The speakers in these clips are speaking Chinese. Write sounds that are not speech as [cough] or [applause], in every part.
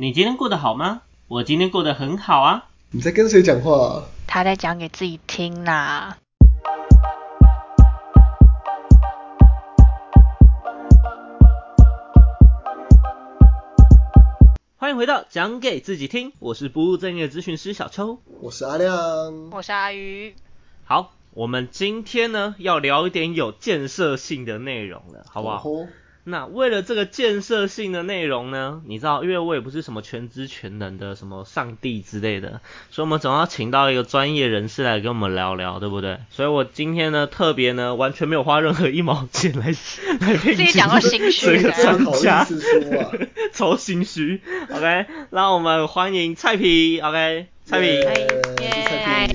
你今天过得好吗？我今天过得很好啊。你在跟谁讲话、啊？他在讲给自己听啦。欢迎回到讲给自己听，我是不务正业的咨询师小邱。我是阿亮。我是阿鱼。好，我们今天呢要聊一点有建设性的内容了，好不好？哦那为了这个建设性的内容呢，你知道，因为我也不是什么全知全能的什么上帝之类的，所以我们总要请到一个专业人士来跟我们聊聊，对不对？所以我今天呢，特别呢，完全没有花任何一毛钱来来聘自己请讲到心虚？[laughs] [laughs] 超心虚。OK，让我们欢迎蔡皮。OK，蔡皮。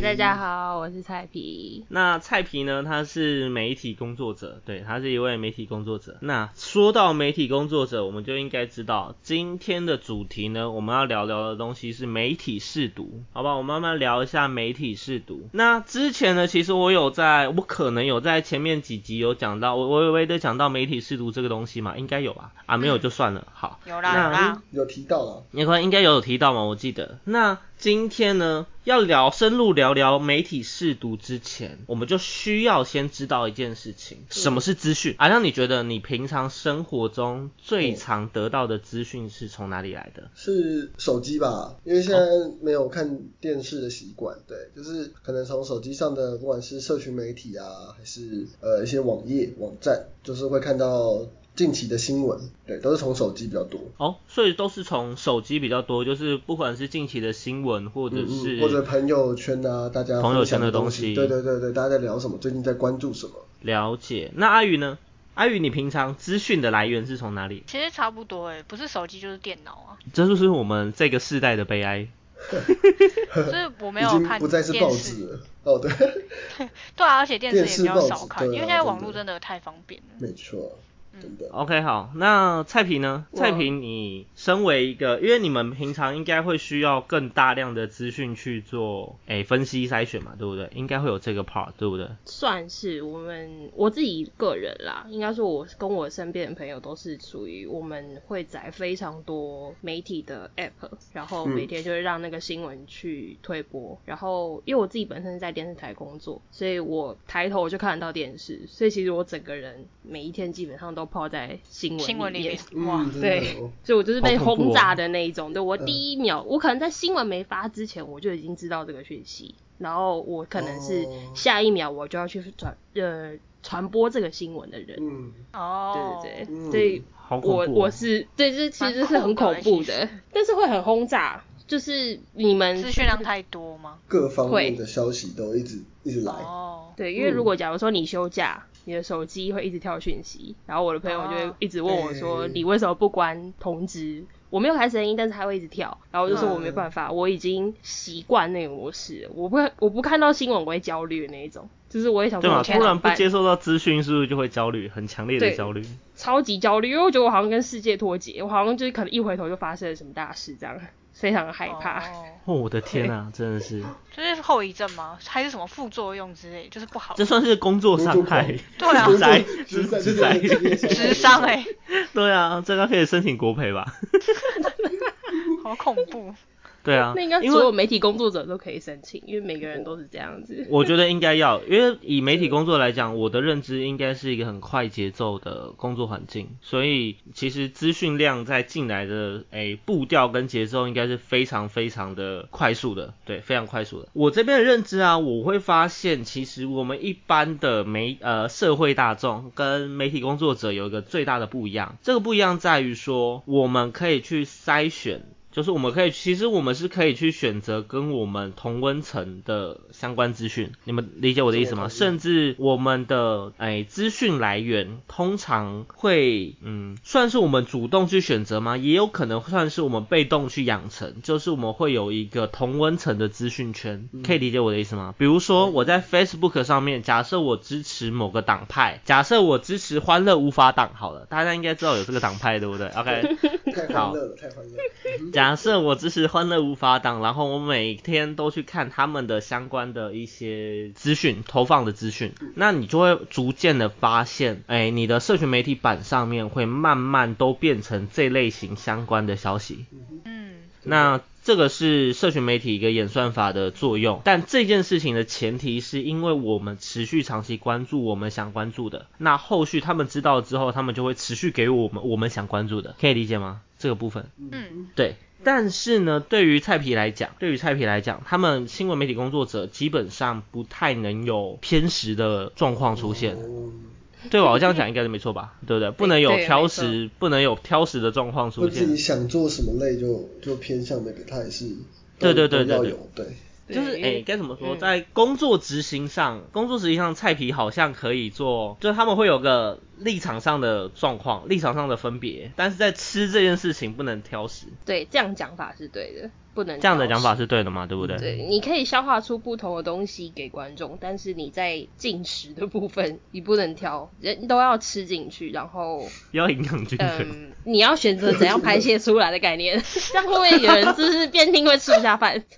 大家好，我是蔡皮。那蔡皮呢？他是媒体工作者，对，他是一位媒体工作者。那说到媒体工作者，我们就应该知道今天的主题呢，我们要聊聊的东西是媒体试读，好吧？我慢慢聊一下媒体试读。那之前呢，其实我有在，我可能有在前面几集有讲到，我我有微的讲到媒体试读这个东西嘛，应该有吧？啊，没有就算了。好，有啦有啦，有提到了，你看应该有提到嘛，我记得。那今天呢，要聊深入聊聊媒体试读之前，我们就需要先知道一件事情，什么是资讯？啊，让你觉得你平常生活中最常得到的资讯是从哪里来的？是手机吧？因为现在没有看电视的习惯，对，就是可能从手机上的，不管是社群媒体啊，还是呃一些网页网站，就是会看到近期的新闻，对，都是从手机比较多。哦，所以都是从手机比较多，就是不管是近期的新闻，或者嗯是、嗯，或者朋友圈啊，大家朋友圈的东东西对对对对，大家在聊什么，最近在关注什么？了解。那阿宇呢？阿宇，你平常资讯的来源是从哪里？其实差不多诶，不是手机就是电脑啊。这就是我们这个世代的悲哀。所以我没有 [laughs] 看不再是报电视纸了。哦，对，[laughs] 对啊，而且电视也比较少看，因为现在网络真的太方便了。没错，嗯真的。OK，好，那蔡平呢？哇蔡平，你身为一个，因为你们平常应该会需要更大量的资讯去做诶、分析筛选嘛，对不对？应该会有这个 part，对不对？算是我们我自己个人啦，应该说我跟我身边的朋友都是属于我们会载非常多媒体的 app，然后每天就会让那个新闻去推播。然后因为我自己本身是在电视台工作，所以我抬头我就看得到电视，所以其实我整个人每一天基本上都泡在新闻新闻里面面。哇嗯，对哦，所以我就是被轰炸的那一种。对我第一秒，我可能在新闻没发之前，我就已经知道这个讯息，然后我可能是哦下一秒我就要去传呃传播这个新闻的人。嗯，哦，对对对，嗯所以我好恐怖、哦！我是对，这其实是很恐怖的的，但是会很轰炸。就是你们资讯量太多吗？各方面的消息都一直一直来。哦，对，因为如果假如说你休假，你的手机会一直跳讯息，然后我的朋友就会一直问我说，哦你为什么不关通知？我没有开声音，但是它会一直跳，然后我就说嗯我没办法，我已经习惯那个模式了，我不会我不看到新闻我会焦虑的那一种，就是我也想对嘛？说突然不接受到资讯，是不是就会焦虑，很强烈的焦虑？超级焦虑，因为我觉得我好像跟世界脱节，我好像就是可能一回头就发生了什么大事这样，非常害怕。哦哦，我的天啊，真的是，这是后遗症吗？还是什么副作用之类？就是不好。这算是工作伤害，[laughs] 对啊职灾，职灾职灾，智商哎、对啊，这个可以申请国赔吧？[laughs] 好恐怖。对啊，那应该所有媒体工作者都可以申请，因为每个人都是这样子。我觉得应该要，因为以媒体工作来讲，我的认知应该是一个很快节奏的工作环境，所以其实资讯量在进来的诶步调跟节奏应该是非常非常的快速的，对，非常快速的。我这边的认知啊，我会发现其实我们一般的媒呃社会大众跟媒体工作者有一个最大的不一样，这个不一样在于说我们可以去筛选。就是我们可以，其实我们是可以去选择跟我们同温层的相关资讯，你们理解我的意思吗？甚至我们的哎资讯来源通常会，嗯，算是我们主动去选择吗？也有可能算是我们被动去养成，就是我们会有一个同温层的资讯圈，可以理解我的意思吗？比如说我在 Facebook 上面，假设我支持某个党派，假设我支持欢乐无法党，好了，大家应该知道有这个党派，对不对？OK。[laughs] 太欢乐了，太欢乐了。假设我支持欢乐无法党，然后我每天都去看他们的相关的一些资讯投放的资讯，那你就会逐渐的发现，哎，你的社群媒体版上面会慢慢都变成这类型相关的消息。嗯，那这个是社群媒体一个演算法的作用，但这件事情的前提是因为我们持续长期关注我们想关注的，那后续他们知道之后，他们就会持续给我们我们想关注的，可以理解吗？这个部分，嗯，对。但是呢，对于菜皮来讲，对于菜皮来讲，他们新闻媒体工作者基本上不太能有偏食的状况出现。哦对吧？我这样讲应该是没错吧？对不对？不能有挑食，不能有挑食的状况出现自己现。想做什么类就就偏向那个，他也是对都对对对有，对，就是哎，该怎么说，嗯在工作执行上，工作执行上，菜皮好像可以做，就是他们会有个立场上的状况，立场上的分别，但是在吃这件事情不能挑食，对，这样讲法是对的，不能这样的讲法是对的嘛？对不对？对，你可以消化出不同的东西给观众，但是你在进食的部分，你不能挑，人都要吃进去，然后，要营养均衡。嗯，你要选择怎样排泄出来的概念，[laughs] 这样会不会有人就是变听会吃不下饭？[laughs]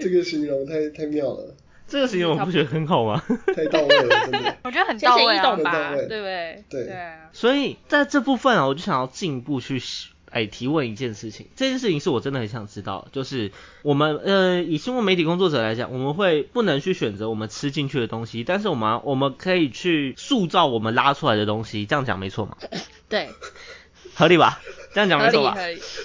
这个形容太太妙了，这个形容不觉得很好吗？太到位了，真的。[laughs] 我觉得很到位啊懂。吧，很到位对不对？对对啊，所以在这部分啊，我就想要进一步去哎提问一件事情，这件事情是我真的很想知道，就是我们呃以新闻媒体工作者来讲，我们会不能去选择我们吃进去的东西，但是我们我们可以去塑造我们拉出来的东西，这样讲没错嘛？[laughs] 对，合理吧？这样讲合理没错吧？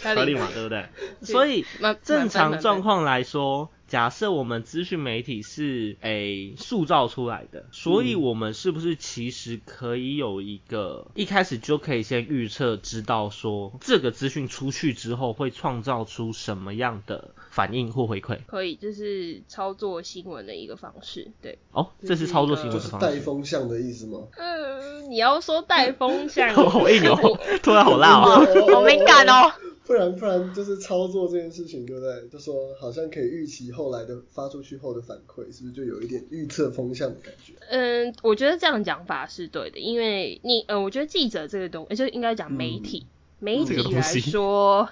合理合理嘛，对不对？所以蛮正常状况来说，假设我们资讯媒体是诶塑造出来的，所以我们是不是其实可以有一个一开始就可以先预测，知道说这个资讯出去之后会创造出什么样的反应或回馈？可以，这是操作新闻的一个方式，对。哦，这是操作新闻的方式。带风向的意思吗？呃，你要说带风向，好硬哦，突然好辣哦。好敏感哦。不然不然就是操作这件事情，对不对？就说好像可以预期后来的发出去后的反馈，是不是就有一点预测风向的感觉？嗯，我觉得这样讲法是对的，因为你，呃，我觉得记者这个东，西就应该讲媒体，媒这个体来说，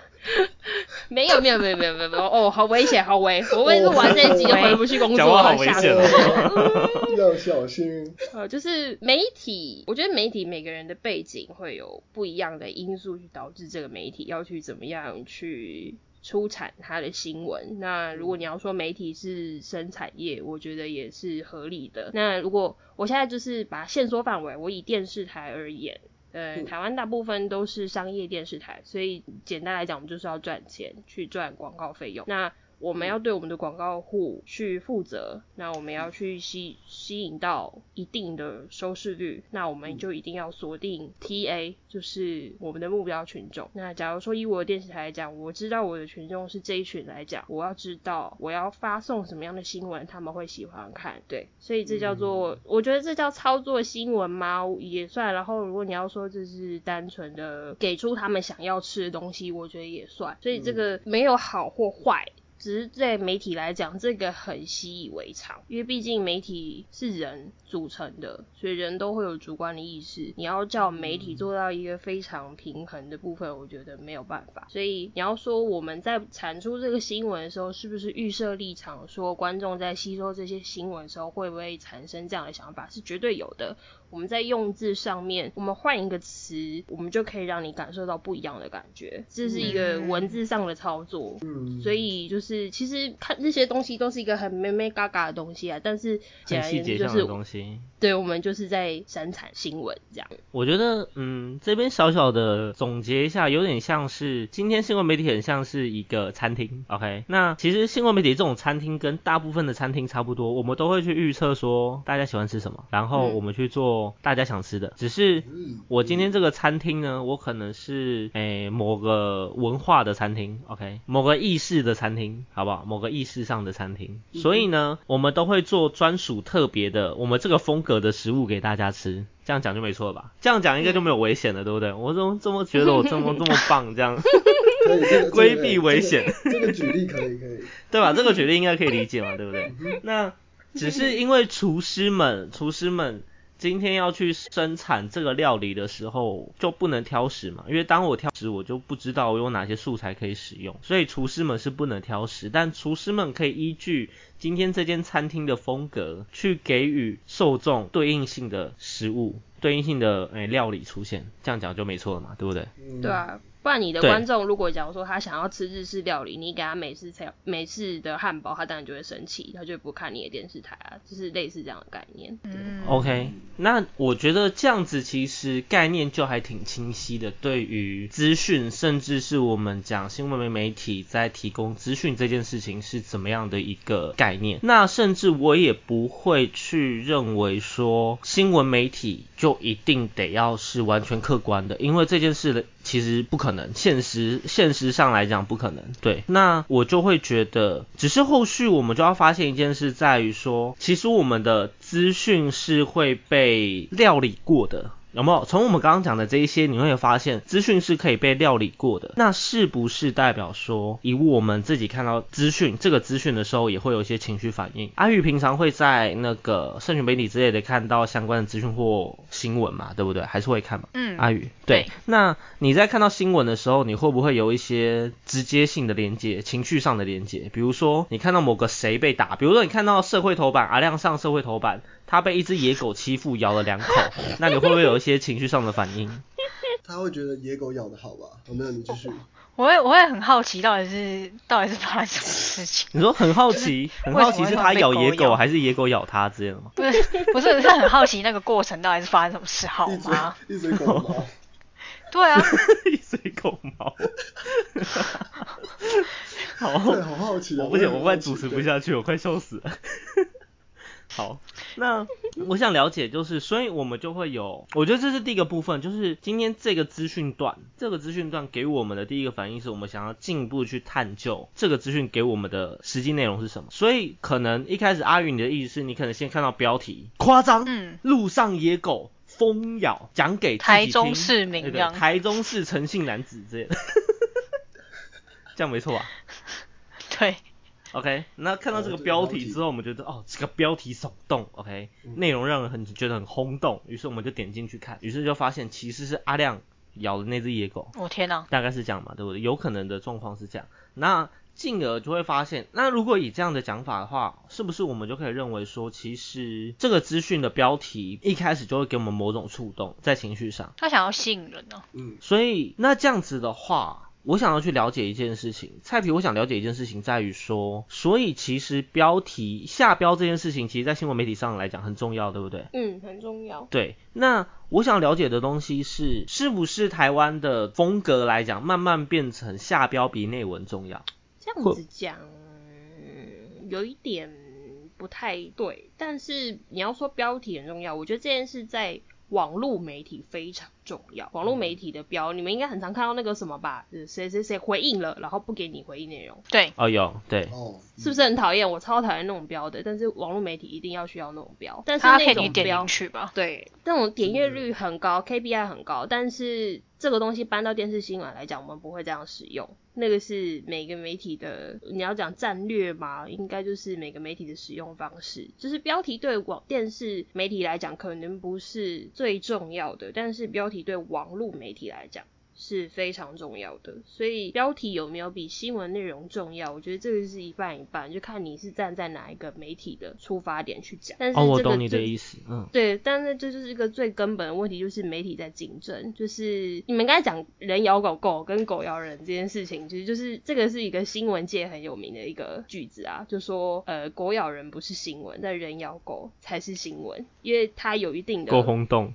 没有没有没有没有没有，哦，好危险，好危，我会是玩这一集就回不去工作了，吓危险死哦我。要小心。呃，就是媒体，我觉得媒体每个人的背景会有不一样的因素去导致这个媒体要去怎么样去出产它的新闻。那如果你要说媒体是生产业，我觉得也是合理的。那如果我现在就是把限缩范围，我以电视台而言。呃，嗯台湾大部分都是商业电视台，所以简单来讲，我们就是要赚钱，去赚广告费用。那我们要对我们的广告户去负责，那我们要去吸吸引到一定的收视率，那我们就一定要锁定 TA，就是我们的目标群众。那假如说以我的电视台来讲，我知道我的群众是这一群来讲，我要知道我要发送什么样的新闻，他们会喜欢看，对，所以这叫做，我觉得这叫操作新闻吗？也算。然后如果你要说这是单纯的给出他们想要吃的东西，我觉得也算。所以这个没有好或坏。只是在媒体来讲，这个很习以为常，因为毕竟媒体是人组成的，所以人都会有主观的意识。你要叫媒体做到一个非常平衡的部分，我觉得没有办法。所以你要说我们在产出这个新闻的时候，是不是预设立场，说观众在吸收这些新闻的时候会不会产生这样的想法，是绝对有的。我们在用字上面，我们换一个词，我们就可以让你感受到不一样的感觉。这是一个文字上的操作。嗯，所以就是，其实看这些东西都是一个很美美嘎嘎的东西啊，但是简很而言之就是细节上的，东西。对我们就是在生产新闻这样。我觉得，嗯，这边小小的总结一下，有点像是今天新闻媒体很像是一个餐厅，OK？那其实新闻媒体这种餐厅跟大部分的餐厅差不多，我们都会去预测说大家喜欢吃什么，然后嗯我们去做大家想吃的。只是嗯我今天这个餐厅呢，我可能是诶、某个文化的餐厅，OK？某个意识的餐厅，好不好？某个意识上的餐厅，所以呢，我们都会做专属特别的我们这个风格的食物给大家吃。这样讲就没错了吧？这样讲应该就没有危险了，对不对？我怎么这么觉得我这么 [laughs] 这么棒，这样规避危险，这个这个举例可以可以。对吧？这个举例应该可以理解嘛，对不对？那只是因为厨师们，厨师们今天要去生产这个料理的时候，就不能挑食嘛，因为当我挑食，我就不知道我有哪些素材可以使用，所以厨师们是不能挑食，但厨师们可以依据今天这间餐厅的风格，去给予受众对应性的食物。对应性的诶、料理出现，这样讲就没错了嘛，对不对？对啊，不然你的观众如果假如说他想要吃日式料理，你给他美式菜美式的汉堡，他当然就会生气，他就不看你的电视台啊，就是类似这样的概念。嗯 OK，那我觉得这样子其实概念就还挺清晰的。对于资讯，甚至是我们讲新闻媒体在提供资讯这件事情是怎么样的一个概念。那甚至我也不会去认为说新闻媒体就一定得要是完全客观的，因为这件事的其实不可能，现实现实上来讲不可能。对，那我就会觉得，只是后续我们就要发现一件事，在于说，其实我们的资讯是会被料理过的。有没有从我们刚刚讲的这一些，你会发现资讯是可以被料理过的？那是不是代表说，以我们自己看到资讯这个资讯的时候，也会有一些情绪反应？阿宇平常会在那个社群媒体之类的看到相关的资讯或新闻嘛，对不对？还是会看嘛？嗯阿宇，对对。那你在看到新闻的时候，你会不会有一些直接性的连接，情绪上的连接？比如说，你看到某个谁被打，比如说你看到社会头版，阿亮上社会头版，他被一只野狗欺负，咬了两口，[laughs] 那你会不会有一些情绪上的反应？[laughs] 他会觉得野狗咬的好吧？哦，没有，你继续。我会我会很好奇，到底是到底是发生什么事情？[laughs] 你说很好奇，很好奇是他咬野狗，还是野狗咬他之类的吗？不是不是，是很好奇那个过程到底是发生什么事，好一吗？嘴一嘴狗毛，对啊，一嘴狗毛。好，对，好好奇啊！我不行，我快主持不。下去，我快笑死了。好，那我想了解，就是，所以我们就会有，我觉得这是第一个部分，就是今天这个资讯段，这个资讯段给我们的第一个反应是我们想要进一步去探究这个资讯给我们的实际内容是什么。所以可能一开始阿宇你的意思是你可能先看到标题夸张，嗯，路上野狗疯咬，讲给台中市民对对这样台中市诚信男子之类的，[laughs] 这样没错吧？[laughs] 对，OK，那看到这个标标题。题之后，我们觉得哦，这个标题耸动，OK，内容让人很觉得很轰动，于是我们就点进去看，于是就发现其实是阿亮咬的那只野狗，我天哪，大概是这样嘛，对不对？有可能的状况是这样，那进而就会发现，那如果以这样的讲法的话，是不是我们就可以认为说，其实这个资讯的标题一开始就会给我们某种触动，在情绪上，他想要吸引人呢、嗯，所以那这样子的话，我想要去了解一件事情，菜皮，我想了解一件事情在于说，所以其实标题下标这件事情，其实在新闻媒体上来讲很重要，对不对？嗯，很重要。对，那我想了解的东西是，是不是台湾的风格来讲，慢慢变成下标比内文重要？这样子讲，嗯有一点不太对。但是你要说标题很重要，我觉得这件事在网络媒体非常重要。网络媒体的标，你们应该很常看到那个什么吧？呃谁谁谁回应了，然后不给你回应内容，对，哦，有，对，哦，是不是很讨厌？我超讨厌那种标的，但是网络媒体一定要需要那种标。但是那以你点种标进，去吧。对，那种点阅率很高，KPI 很高，但是这个东西搬到电视新闻来讲，我们不会这样使用。那个是每个媒体的，你要讲战略嘛，应该就是每个媒体的使用方式。就是标题对网电视媒体来讲可能不是最重要的，但是标题对网络媒体来讲。是非常重要的，所以标题有没有比新闻内容重要？我觉得这个是一半一半，就看你是站在哪一个媒体的出发点去讲。但是哦，我这个懂你的意思，嗯，对，但是这就是一个最根本的问题，就是媒体在竞争。就是你们刚才讲人咬狗狗跟狗咬人这件事情，其实就是这个是一个新闻界很有名的一个句子啊，就说呃狗咬人不是新闻，但人咬狗才是新闻，因为它有一定的够轰动，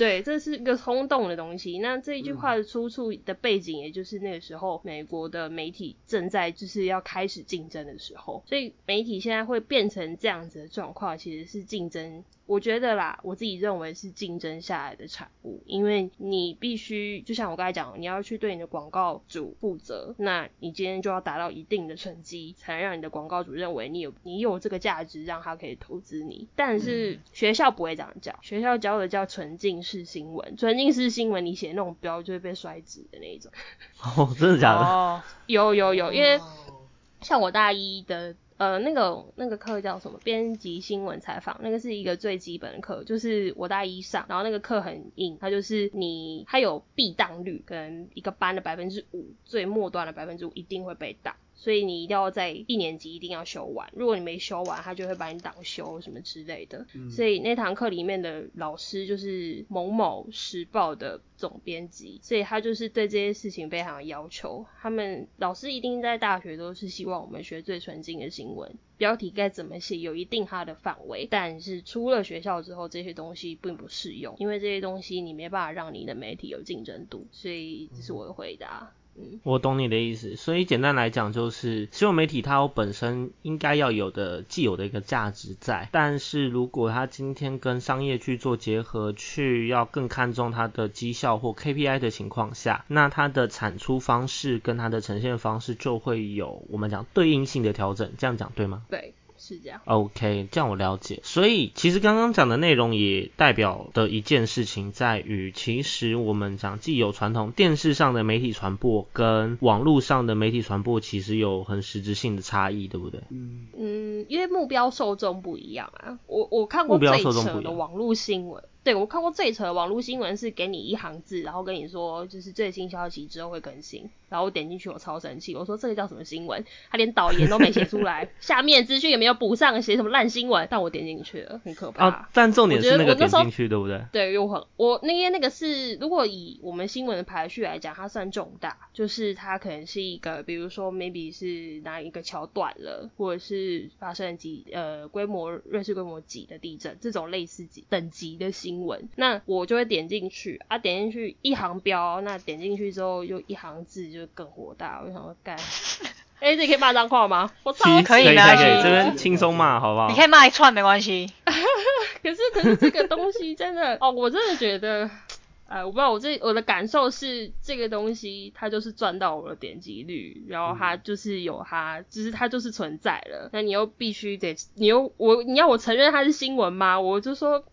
对，这是一个轰动的东西。那这一句嗯话的出处的背景，也就是那个时候美国的媒体正在就是要开始竞争的时候，所以媒体现在会变成这样子的状况，其实是竞争。我觉得啦，我自己认为是竞争下来的产物，因为你必须就像我刚才讲，你要去对你的广告主负责，那你今天就要达到一定的成绩，才能让你的广告主认为你有你有这个价值，让他可以投资你。但是学校不会这样教，学校教的叫沉浸式新闻，沉浸式新闻你写那种标就会被摔纸的那一种。[laughs] 哦，真的假的？哦，有有有，因为哦像我大一的呃那个那个课叫什么编辑新闻采访，那个是一个最基本的课，就是我大一上，然后那个课很硬，它就是你它有必当率，跟一个班的百分之五，最末端的百分之五一定会被挡。所以你一定要在一年级一定要修完。如果你没修完，他就会把你挡修什么之类的。所以那堂课里面的老师就是某某时报的总编辑，所以他就是对这些事情非常要求。他们老师一定在大学都是希望我们学最纯净的新闻，标题该怎么写有一定它的范围，但是出了学校之后，这些东西并不适用，因为这些东西你没办法让你的媒体有竞争度。所以这是我的回答。我懂你的意思，所以简单来讲就是新闻媒体它有本身应该要有的既有的一个价值在，但是如果它今天跟商业去做结合，去要更看重它的绩效或 KPI 的情况下，那它的产出方式跟它的呈现方式就会有我们讲对应性的调整，这样讲对吗？对。是这样，OK，这样我了解。所以其实刚刚讲的内容也代表的一件事情在于，其实我们讲既有传统电视上的媒体传播跟网络上的媒体传播，其实有很实质性的差异，对不对？嗯嗯，因为目标受众不一样啊。我我看过最扯的网络新闻。对，我看过最扯的网络新闻是给你一行字，然后跟你说就是最新消息之后会更新，然后我点进去我超生气，我说这个叫什么新闻？他连导言都没写出来，[laughs] 下面资讯也没有补上，写什么烂新闻？但我点进去了，很可怕。啊，但重点是那个点进去，对不对？对，又很我那天那个是，如果以我们新闻的排序来讲，它算重大，就是它可能是一个，比如说 maybe 是哪一个桥断了，或者是发生几呃规模瑞士规模几的地震，这种类似级等级的新。新闻，那我就会点进去啊，点进去一行标，那点进去之后又一行字，就更火大。我就想说，干，[laughs] 哎，这可以骂脏话吗？我操，可以可以，这边轻松骂，[laughs] 好不好？你可以骂一串没关系。[laughs] 可是可是这个东西真的，哦，我真的觉得。呃，我不知道，我这我的感受是这个东西它就是赚到我的点击率，然后它就是有它，就是它就是存在了。那你又必须得，你又我你要我承认它是新闻吗？我就说。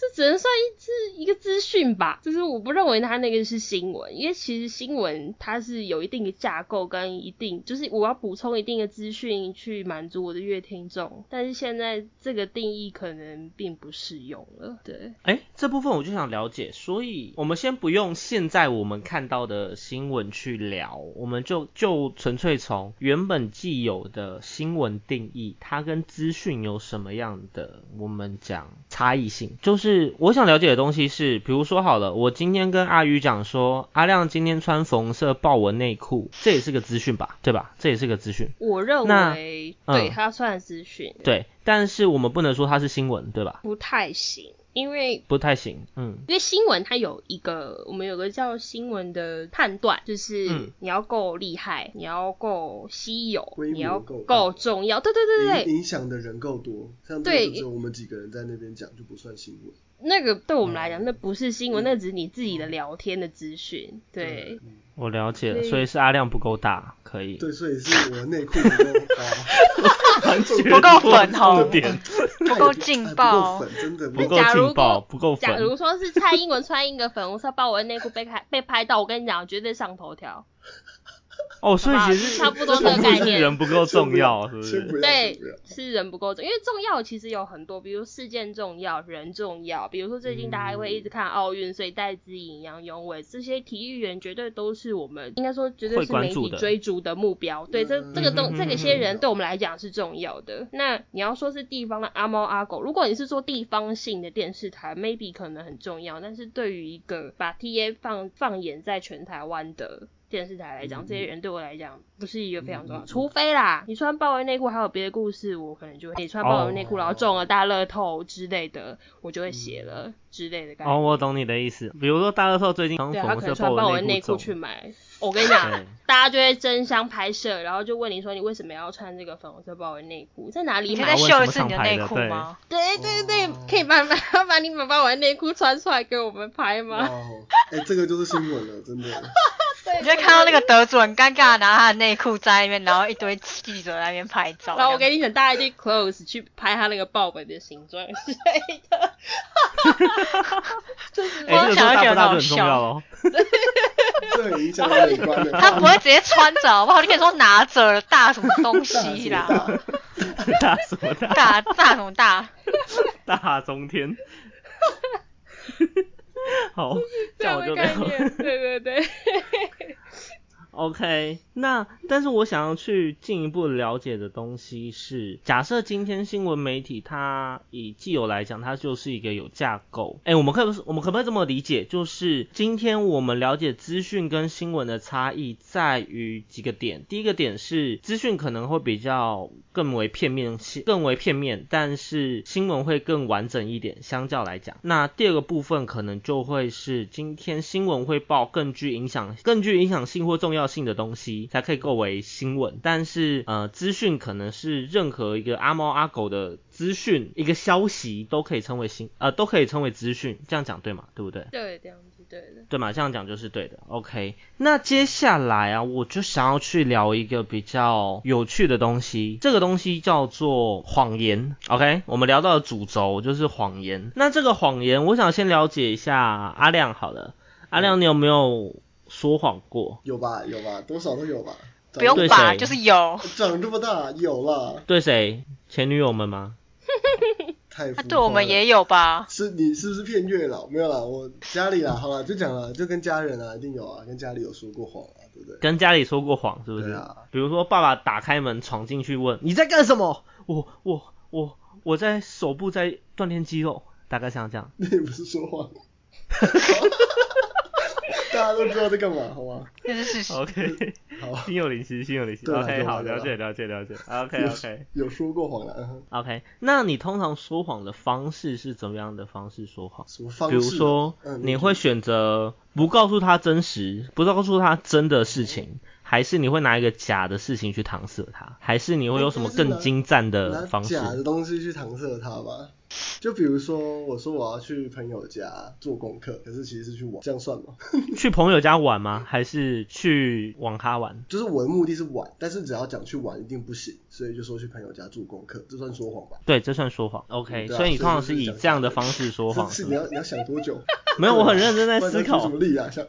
这只能算一资一个资讯吧，就是我不认为它那个是新闻，因为其实新闻它是有一定的架构跟一定，就是我要补充一定的资讯去满足我的乐听众，但是现在这个定义可能并不适用了。对，哎，这部分我就想了解，所以我们先不用现在我们看到的新闻去聊，我们就就纯粹从原本既有的新闻定义，它跟资讯有什么样的我们讲差异性，就是。是我想了解的东西是，比如说好了，我今天跟阿宇讲说，阿亮今天穿粉红色豹纹内裤，这也是个资讯吧，对吧？这也是个资讯。我认为，对他算资讯。对，但是我们不能说他是新闻，对吧？不太行。因为不太行，嗯，因为新闻它有一个，我们有个叫新闻的判断，就是你要够厉害，你要够稀有，你要够重要，对对对对，影响的人够多，像对，就我们几个人在那边讲就不算新闻。那个对我们来讲，那不是新闻，那只是你自己的聊天的资讯，对。我了解了，所以是阿亮不够大，可以。对，所以是我内裤不够大，[laughs] 不够粉红，不够劲爆，真的不够劲爆，不够粉。假如说是蔡英文穿一个粉红色豹纹内裤被拍被拍到，我跟你讲，绝对上头条。哦，所以其实差不多这个概念，人不够重要，是不是？对，是人不够重，因为重要其实有很多，比如事件重要，人重要。比如说最近大家会一直看奥运，所以戴资颖、杨永伟这些体育员绝对都是我们应该说绝对是媒体追逐的目标。对，这这个东这个些人对我们来讲是重要的。那你要说是地方的阿猫阿狗，如果你是做地方性的电视台，maybe 可能很重要，但是对于一个把 TA 放放眼在全台湾的。电视台来讲，这些人对我来讲不是一个非常重要。除非啦，你穿豹纹内裤还有别的故事，我可能就会你穿豹纹内裤然后中了大乐透之类的，我就会写了之类的。哦，我懂你的意思。比如说大乐透最近从对他可能穿豹纹内裤去买，我跟你讲，[laughs] 大家就会争相拍摄，然后就问你说你为什么要穿这个粉红色豹纹内裤，在哪里买？秀一次你的内裤吗？对对对，可以慢慢 [laughs] 把你们豹纹内裤穿出来给我们拍吗？哎，这个就是新闻了，真的。[laughs] 你就看到那个得主很尴尬，拿他的内裤在那边，然后一堆记者在那边拍照。然后我跟你讲，大家一定 close 去拍他那个爆本的形状之类的。就是我想要觉得很重要哦。这影响美观的。他不会直接穿着好不好？你可以说拿着大什么东西啦。[laughs] 大什么大？大大什么大？大中天。好，这样我就了对对对。OK，那但是我想要去进一步了解的东西是，假设今天新闻媒体它以既有来讲，它就是一个有架构。哎，我们可不我们可不可以这么理解？就是今天我们了解资讯跟新闻的差异在于几个点。第一个点是资讯可能会比较更为片面，更为片面，但是新闻会更完整一点，相较来讲。那第二个部分可能就会是今天新闻会报更具影响、更具影响性或重要。性的东西才可以构为新闻，但是呃，资讯可能是任何一个阿猫阿狗的资讯，一个消息都可以称为新，呃，都可以称为资讯，这样讲对吗？对不对？对，这样子对的。对嘛？这样讲就是对的。OK，那接下来啊，我就想要去聊一个比较有趣的东西，这个东西叫做谎言。OK，我们聊到的主轴就是谎言。那这个谎言，我想先了解一下阿亮好了，阿亮你有没有？说谎过有吧有吧，多少都有吧。不用吧，就是有。长这么大有了。对谁？前女友们吗？[laughs] 太对我们也有吧？是你是不是骗月老？没有啦，我家里啦，好了就讲了，就跟家人啊，一定有啊，跟家里有说过谎啊，对不对？跟家里说过谎是不是？啊。比如说爸爸打开门闯进去问你在干什么？我我我我在手部在锻炼肌肉，大概像这样。[laughs] 那也不是说谎。[laughs] 大家都知道在干嘛，好吗？这是事实。OK，好，心有灵犀，心有灵犀。OK，好，了解，了解，了解。OK，OK，有说过谎了。OK，那你通常说谎的方式是怎么样的方式说谎？什么方式？比如说，你会选择不告诉他真实，不告诉他真的事情，还是你会拿一个假的事情去搪塞他，还是你会有什么更精湛的方式？假的东西去搪塞他吧。就比如说，我说我要去朋友家做功课，可是其实是去玩，这样算吗？[laughs] 去朋友家玩吗？还是去网咖玩？就是我的目的是玩，但是只要讲去玩一定不行，所以就说去朋友家做功课，这算说谎吧？对，这算说谎。OK，所以你通常是以这样的方式说 [laughs] 谎。是你要你要想多久？[laughs] 没有，我很认真在思考。什么力啊？像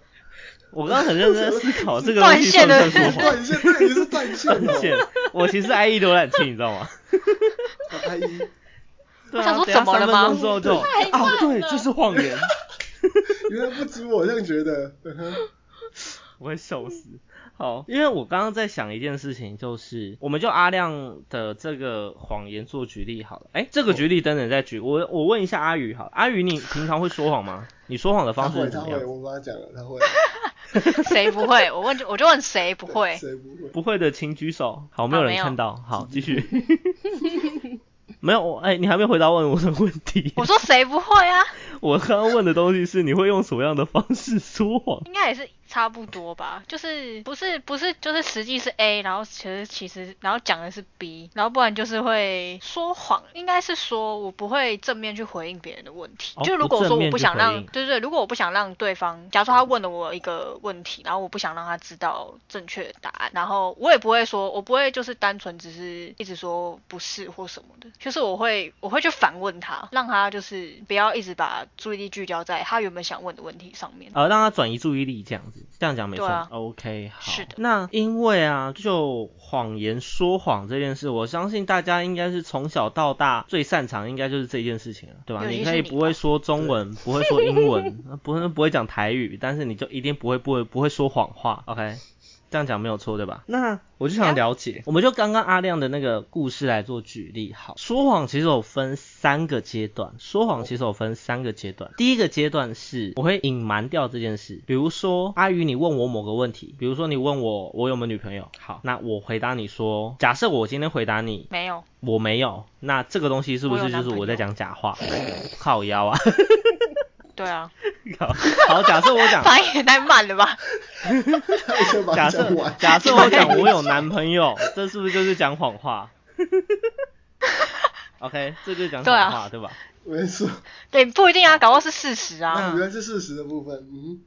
我刚刚很认真在思考这个东西算不算说谎？断线，这也是断线。断线。我其实 IE 浏览器，你知道吗？IE。我想说怎么了吗？啊，[laughs] 对，这是谎言。[laughs] [laughs] 原来不止我这样觉得。我会笑死。好，因为我刚刚在想一件事情，就是我们就阿亮的这个谎言做举例好了。哎，这个举例等等再举。我我问一下阿宇，好，阿宇你平常会说谎吗？你说谎的方式怎么样？他会，我跟他讲了，他会。谁不会？我问，我就问谁不会？谁不会？不会的请举手。好，没有人看到。好，继续。没有，哎，你还没回答问我的问题。[laughs] 我说谁不会啊？我刚刚问的东西是你会用什么样的方式说谎？应该也是。差不多吧，就是不是不是就是实际是 A，然后其实其实然后讲的是 B，然后不然就是会说谎，应该是说我不会正面去回应别人的问题。就如果说我不想让，对对，如果我不想让对方，假如说他问了我一个问题，然后我不想让他知道正确的答案，然后我也不会说，我不会就是单纯只是一直说不是或什么的，就是我会我会去反问他，让他就是不要一直把注意力聚焦在他原本想问的问题上面，呃，让他转移注意力这样子。这样讲没错，OK，好。是的。那因为啊，就谎言说谎这件事，我相信大家应该是从小到大最擅长，应该就是这件事情了，对吧？你可以不会说中文，不会说英文，[laughs] 不会不会讲台语，但是你就一定不会不会不会说谎话，OK。这样讲没有错，对吧？那我就想了解，我们就刚刚阿亮的那个故事来做举例。好，说谎其实有分三个阶段，说谎其实有分三个阶段。第一个阶段是我会隐瞒掉这件事，比如说阿宇，你问我某个问题，比如说你问我我有没有女朋友，好，那我回答你说，假设我今天回答你没有，我没有，那这个东西是不是就是我在讲假话？靠腰啊！对啊，[laughs] 好，假设我讲，[laughs] 反应也太慢了吧？假设假设我讲我有男朋友，[laughs] 这是不是就是讲谎话？OK，这就是讲谎话，对吧？没错。对，不一定啊，搞不好是事实啊。原来是事实的部分，嗯。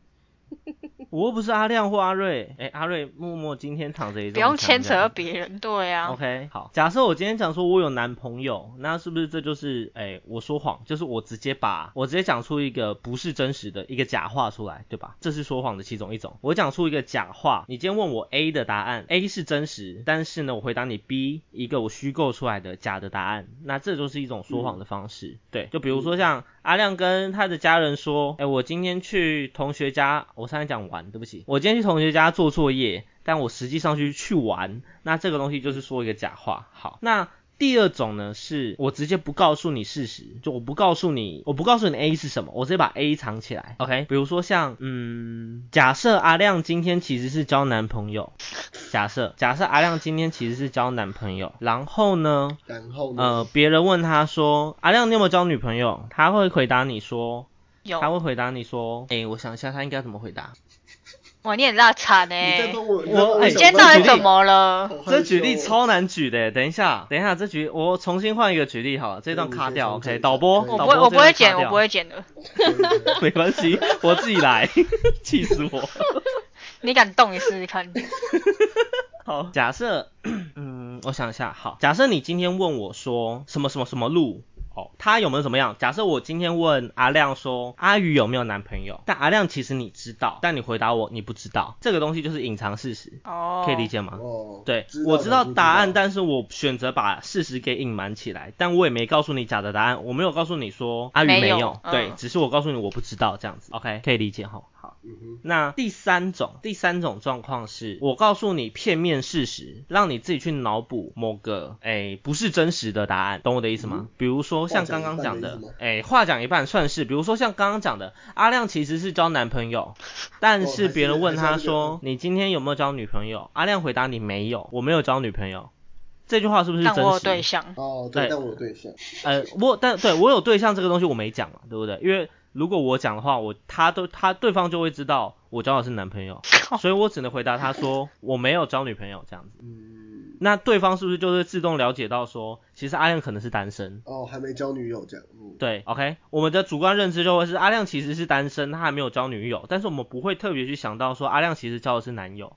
我又不是阿亮或阿瑞，哎，阿瑞默默今天躺着也不用牵扯到别人，对啊。OK，好，假设我今天讲说我有男朋友，那是不是这就是哎我说谎，就是我直接把我直接讲出一个不是真实的一个假话出来，对吧？这是说谎的其中一种。我讲出一个假话，你今天问我 A 的答案，A 是真实，但是呢我回答你 B 一个我虚构出来的假的答案，那这就是一种说谎的方式，对，就比如说像。阿亮跟他的家人说：“哎，我今天去同学家，我上才讲玩，对不起，我今天去同学家做作业，但我实际上去去玩，那这个东西就是说一个假话。好，那。第二种呢，是我直接不告诉你事实，就我不告诉你，我不告诉你 A 是什么，我直接把 A 藏起来，OK？比如说像，嗯，假设阿亮今天其实是交男朋友，[laughs] 假设假设阿亮今天其实是交男朋友，然后呢，然后呢，呃，别人问他说，阿亮你有没有交女朋友？他会回答你说，有他会回答你说，哎，我想一下他应该怎么回答。哇，你很拉惨呢！我，我你今天到底怎么了？这举例超难举的，等一下，等一下，这举我重新换一个举例好了，这段卡掉，OK，导播，我不会，我不会剪，我不会剪的。[laughs] 没关系，我自己来，[laughs] 气死我！你敢动，你试试看。[laughs] 好，假设，嗯，我想一下，好，假设你今天问我说什么什么什么路。哦，他有没有怎么样？假设我今天问阿亮说，阿宇有没有男朋友？但阿亮其实你知道，但你回答我你不知道，这个东西就是隐藏事实。哦，可以理解吗？哦，对，我知道答案，但是我选择把事实给隐瞒起来，但我也没告诉你假的答案，我没有告诉你说阿宇没有，对，只是我告诉你我不知道这样子。OK，可以理解哈。那第三种，第三种状况是我告诉你片面事实，让你自己去脑补某个哎不是真实的答案，懂我的意思吗？比如说像刚刚讲的，哎话讲一半算是，比如说像刚刚讲的，阿亮其实是交男朋友，[laughs] 但是别人问他说你今天有没有交女朋友？阿亮回答你没有，我没有交女朋友。这句话是不是真实？但我有对象。哦，对，但我有对象。呃，我但对我有对象这个东西我没讲嘛，对不对？因为如果我讲的话，我他都他对方就会知道我交的是男朋友，所以我只能回答他说我没有交女朋友这样子。嗯，那对方是不是就是自动了解到说，其实阿亮可能是单身？哦，还没交女友这样。对，OK，我们的主观认知就会是阿亮其实是单身，他还没有交女友，但是我们不会特别去想到说阿亮其实交的是男友。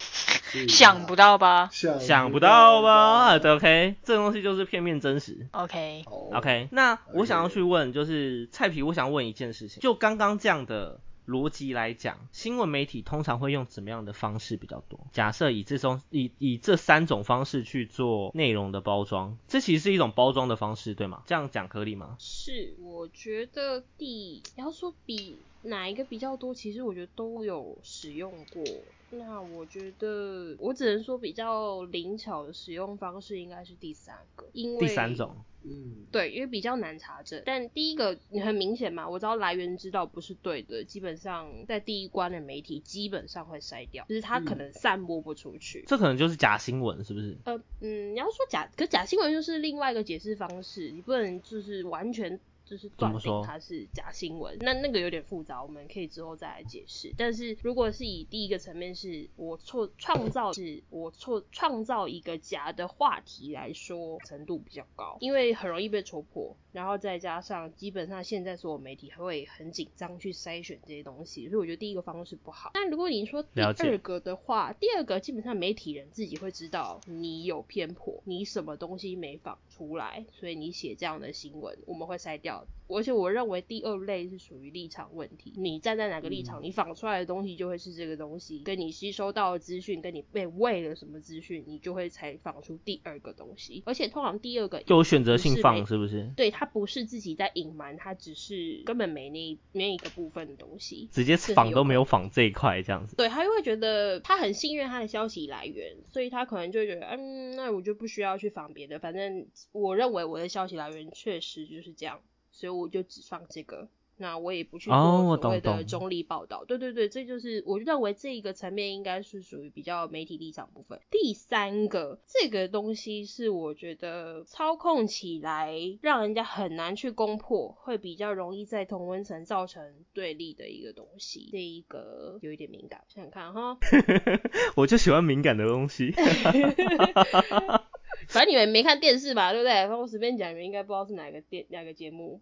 想不到吧？想不到吧？OK，这东西就是片面真实。OK，OK，那我想要去问，就是菜皮，我想问一件事情，就刚刚这样的逻辑来讲，新闻媒体通常会用怎么样的方式比较多？假设以这种以以这三种方式去做内容的包装，这其实是一种包装的方式，对吗？这样讲合理吗？是，我觉得第要说比哪一个比较多，其实我觉得都有使用过。那我觉得，我只能说比较灵巧的使用方式应该是第三个，因为第三种，嗯，对，因为比较难查证。但第一个你很明显嘛，我知道来源知道不是对的，基本上在第一关的媒体基本上会筛掉，就是他可能散播不出去。这可能就是假新闻，是不是？呃，嗯，你要说假，可假新闻就是另外一个解释方式，你不能就是完全。就是断定它是假新闻，那那个有点复杂，我们可以之后再来解释。但是如果是以第一个层面，是我错创造，是我错创造一个假的话题来说，程度比较高，因为很容易被戳破，然后再加上基本上现在所有媒体会很紧张去筛选这些东西，所以我觉得第一个方式不好。但如果你说第二个的话，第二个基本上媒体人自己会知道你有偏颇，你什么东西没放出来，所以你写这样的新闻，我们会筛掉。而且我认为第二类是属于立场问题，你站在哪个立场，你仿出来的东西就会是这个东西，跟你吸收到的资讯，跟你被喂了什么资讯，你就会采访出第二个东西。而且通常第二个有选择性放，是不是？对，他不是自己在隐瞒，他只是根本没那那一个部分的东西，直接仿都没有仿这一块这样子。对他就会觉得他很信任他的消息来源，所以他可能就觉得，嗯，那我就不需要去仿别的，反正我认为我的消息来源确实就是这样。所以我就只放这个，那我也不去做所谓的中立报道。对对对，这就是我认为这一个层面应该是属于比较媒体立场部分。第三个，这个东西是我觉得操控起来让人家很难去攻破，会比较容易在同温层造成对立的一个东西。这一个有一点敏感，想想看哈。[laughs] 我就喜欢敏感的东西。[laughs] 反正你们没看电视吧，对不对？反正我随便讲，你们应该不知道是哪个电哪个节目。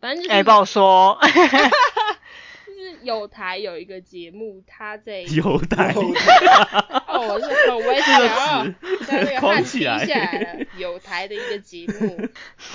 反正就是哎，不好说。[laughs] 就是有台有一个节目，他在有台。[laughs] 哦，我是很危险啊！在那个汗起来了。有台的一个节目。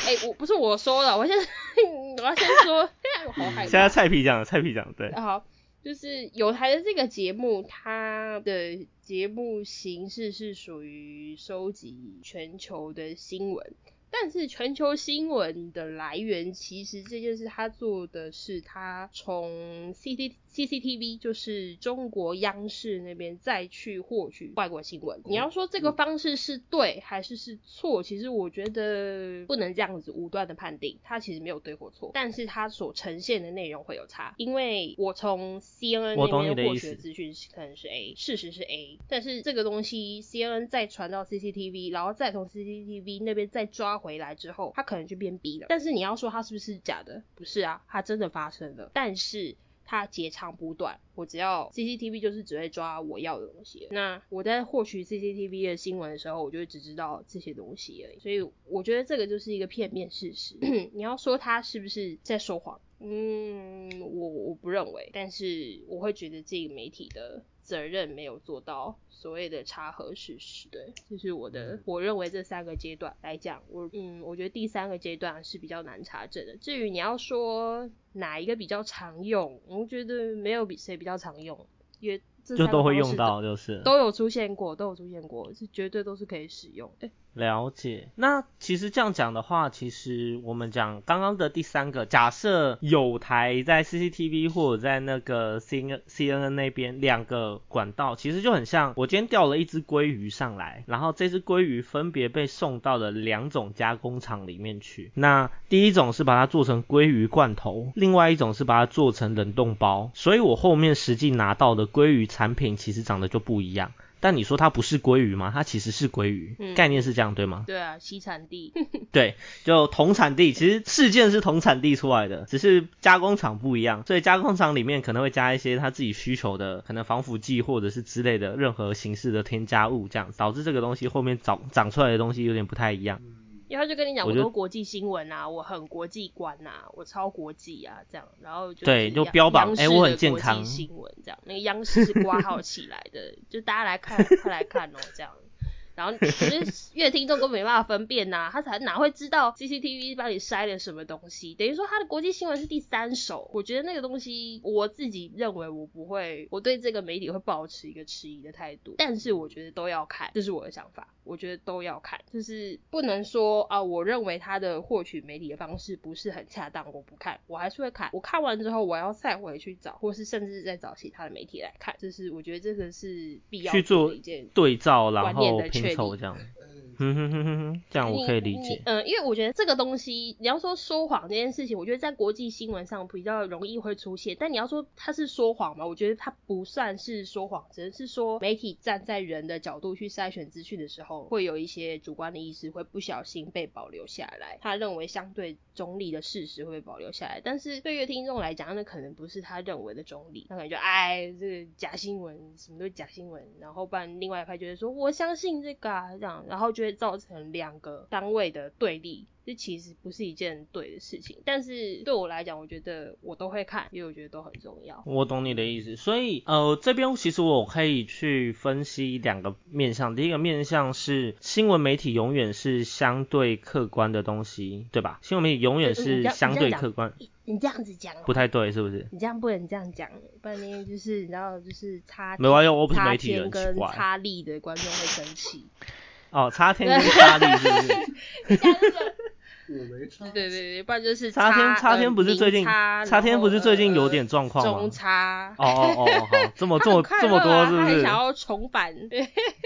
哎，我不是我说了，我先 [laughs] 我要先说，我好害怕。现在菜皮讲，菜皮讲，对。好。就是有台的这个节目，它的节目形式是属于收集全球的新闻，但是全球新闻的来源，其实这件事他做的是他从 C T CCTV 就是中国央视那边再去获取外国新闻。你要说这个方式是对还是是错，其实我觉得不能这样子武断的判定，它其实没有对或错，但是它所呈现的内容会有差。因为我从 CNN 那边获取的资讯可能是 A，事实是 A，但是这个东西 CNN 再传到 CCTV，然后再从 CCTV 那边再抓回来之后，它可能就变 B 了。但是你要说它是不是假的？不是啊，它真的发生了，但是。它截长补短，我只要 CCTV 就是只会抓我要的东西。那我在获取 CCTV 的新闻的时候，我就只知道这些东西而已。所以我觉得这个就是一个片面事实。[clears throat] 你要说他是不是在说谎？嗯，我我不认为，但是我会觉得这个媒体的。责任没有做到所谓的查核事实，对，这是我的，我认为这三个阶段来讲，我嗯，我觉得第三个阶段是比较难查证的。至于你要说哪一个比较常用，我觉得没有比谁比较常用，因为就都会用到，就是都有出现过，都有出现过，是绝对都是可以使用。哎。了解，那其实这样讲的话，其实我们讲刚刚的第三个，假设有台在 CCTV 或者在那个 C N C N N 那边两个管道，其实就很像我今天钓了一只鲑鱼上来，然后这只鲑鱼分别被送到了两种加工厂里面去。那第一种是把它做成鲑鱼罐头，另外一种是把它做成冷冻包，所以我后面实际拿到的鲑鱼产品其实长得就不一样。但你说它不是鲑鱼吗？它其实是鲑鱼，概念是这样对吗？对啊，西产地。[laughs] [laughs] 对，就同产地，其实事件是同产地出来的，只是加工厂不一样，所以加工厂里面可能会加一些他自己需求的，可能防腐剂或者是之类的任何形式的添加物，这样导致这个东西后面长长出来的东西有点不太一样。然后就跟你讲，我都国际新闻啊，我很国际观呐，我超国际啊，这样，然后就对，就标榜哎，我很健康。新闻这样，那个央视是挂号起来的，[laughs] 就大家来看，快来看哦，这样。然后其实 [laughs] 乐听众都没办法分辨呐，他才哪会知道 CCTV 帮你筛了什么东西？等于说他的国际新闻是第三手，我觉得那个东西我自己认为我不会，我对这个媒体会保持一个迟疑的态度。但是我觉得都要看，这是我的想法。我觉得都要看，就是不能说啊，我认为他的获取媒体的方式不是很恰当，我不看，我还是会看。我看完之后，我要再回去找，或是甚至再找其他的媒体来看。就是我觉得这个是必要去做一件对照，然后拼凑这样。哼哼哼哼，这样我可以理解。嗯，因为我觉得这个东西，你要说说谎这件事情，我觉得在国际新闻上比较容易会出现。但你要说他是说谎吗？我觉得他不算是说谎，只是说媒体站在人的角度去筛选资讯的时候，会有一些主观的意识会不小心被保留下来。他认为相对中立的事实会被保留下来，但是对于听众来讲，那可能不是他认为的中立。他可能就哎，这个假新闻，什么都是假新闻。然后不然另外一派觉得说，我相信这个啊，这样，然后就。会造成两个单位的对立，这其实不是一件对的事情。但是对我来讲，我觉得我都会看，因为我觉得都很重要。我懂你的意思，所以呃，这边其实我可以去分析两个面向。第一个面向是新闻媒体永远是相对客观的东西，对吧？新闻媒体永远是相对客观。你这样子讲不太对，是不是？你这样不能这样讲，不然呢就是你知道，就是差没关系，我不是媒体人，跟差力的观众会生气。哦，[laughs] 差天跟插力是不是？[laughs] 我没差。对对对，不然就是插天插天不是最近差天不是最近有点状况吗？中插。哦哦哦，好，[laughs] 这么这么这么多是不是？想要重返，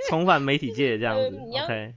重返媒体界这样子，OK。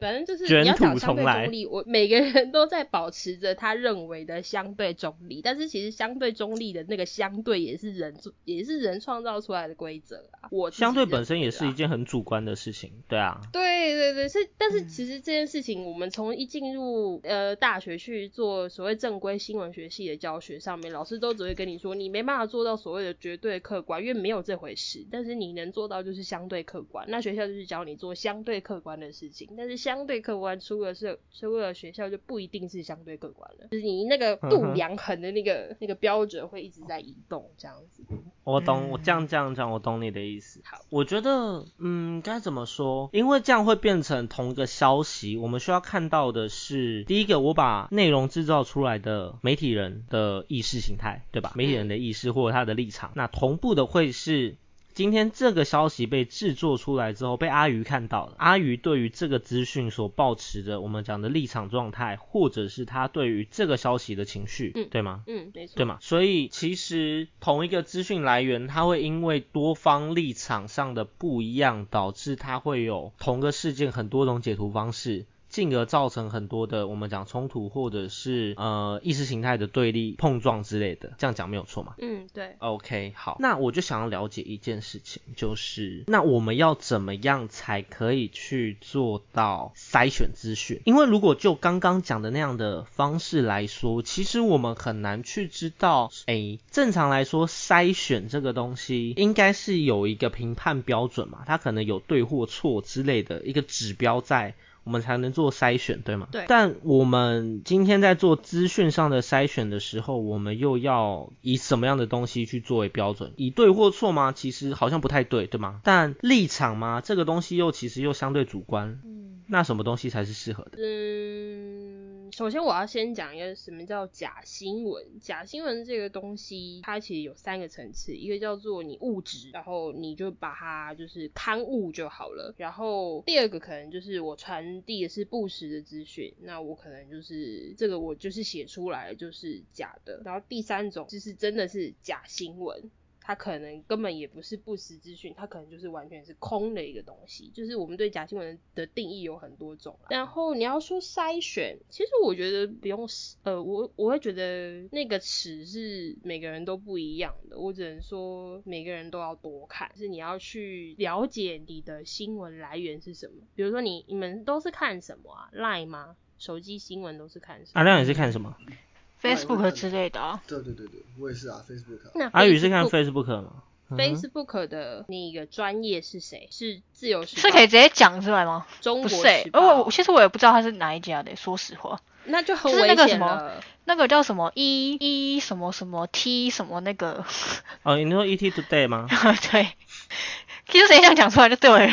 反正就是你要讲相对中立，我每个人都在保持着他认为的相对中立，但是其实相对中立的那个相对也是人也是人创造出来的规则啊。我相对本身也是一件很主观的事情，对啊。对对对，是，但是其实这件事情，我们从一进入呃大学去做所谓正规新闻学系的教学上面，老师都只会跟你说，你没办法做到所谓的绝对客观，因为没有这回事。但是你能做到就是相对客观，那学校就是教你做相对客观的事情，但是相相对客观，出了社出了学校就不一定是相对客观了，就是你那个度量衡的那个那个标准会一直在移动，这样子。我懂，我这样这样讲，我懂你的意思。好，我觉得，嗯，该怎么说？因为这样会变成同一个消息，我们需要看到的是，第一个，我把内容制造出来的媒体人的意识形态，对吧？媒体人的意识或者他的立场，那同步的会是。今天这个消息被制作出来之后，被阿鱼看到了。阿鱼对于这个资讯所抱持的我们讲的立场状态，或者是他对于这个消息的情绪，嗯对吗？嗯，没错，对吗？所以其实同一个资讯来源，它会因为多方立场上的不一样，导致它会有同个事件很多种解读方式。进而造成很多的我们讲冲突，或者是呃意识形态的对立碰撞之类的，这样讲没有错嘛？嗯，对，OK，好，那我就想要了解一件事情，就是那我们要怎么样才可以去做到筛选资讯？因为如果就刚刚讲的那样的方式来说，其实我们很难去知道，哎，正常来说筛选这个东西应该是有一个评判标准嘛，它可能有对或错之类的一个指标在。我们才能做筛选，对吗？对但我们今天在做资讯上的筛选的时候，我们又要以什么样的东西去作为标准？以对或错吗？其实好像不太对，对吗？但立场吗？这个东西又其实又相对主观。嗯，那什么东西才是适合的？嗯，首先我要先讲一个什么叫假新闻。假新闻这个东西，它其实有三个层次，一个叫做你物质，然后你就把它就是刊物就好了。然后第二个可能就是我传递的是不实的资讯，那我可能就是这个我就是写出来就是假的。然后第三种就是真的是假新闻。它可能根本也不是不实资讯，它可能就是完全是空的一个东西。就是我们对假新闻的定义有很多种然后你要说筛选，其实我觉得不用，呃，我我会觉得那个尺是每个人都不一样的。我只能说每个人都要多看，是你要去了解你的新闻来源是什么。比如说你你们都是看什么啊？Line 吗？手机新闻都是看什么？阿亮你是看什么？Facebook 之类的啊。对对对对，我也是啊，Facebook 啊。那阿宇是看 Facebook 吗？Facebook 的那个专业是谁？是自由时报？是可以直接讲出来吗？中国不是、我其实我也不知道他是哪一家的，说实话。那就很就是那个什么。那个叫什么 E E 什么什么 T 什么那个，哦，你说 ET Today 吗？[laughs] 对，其实谁想讲出来就对了。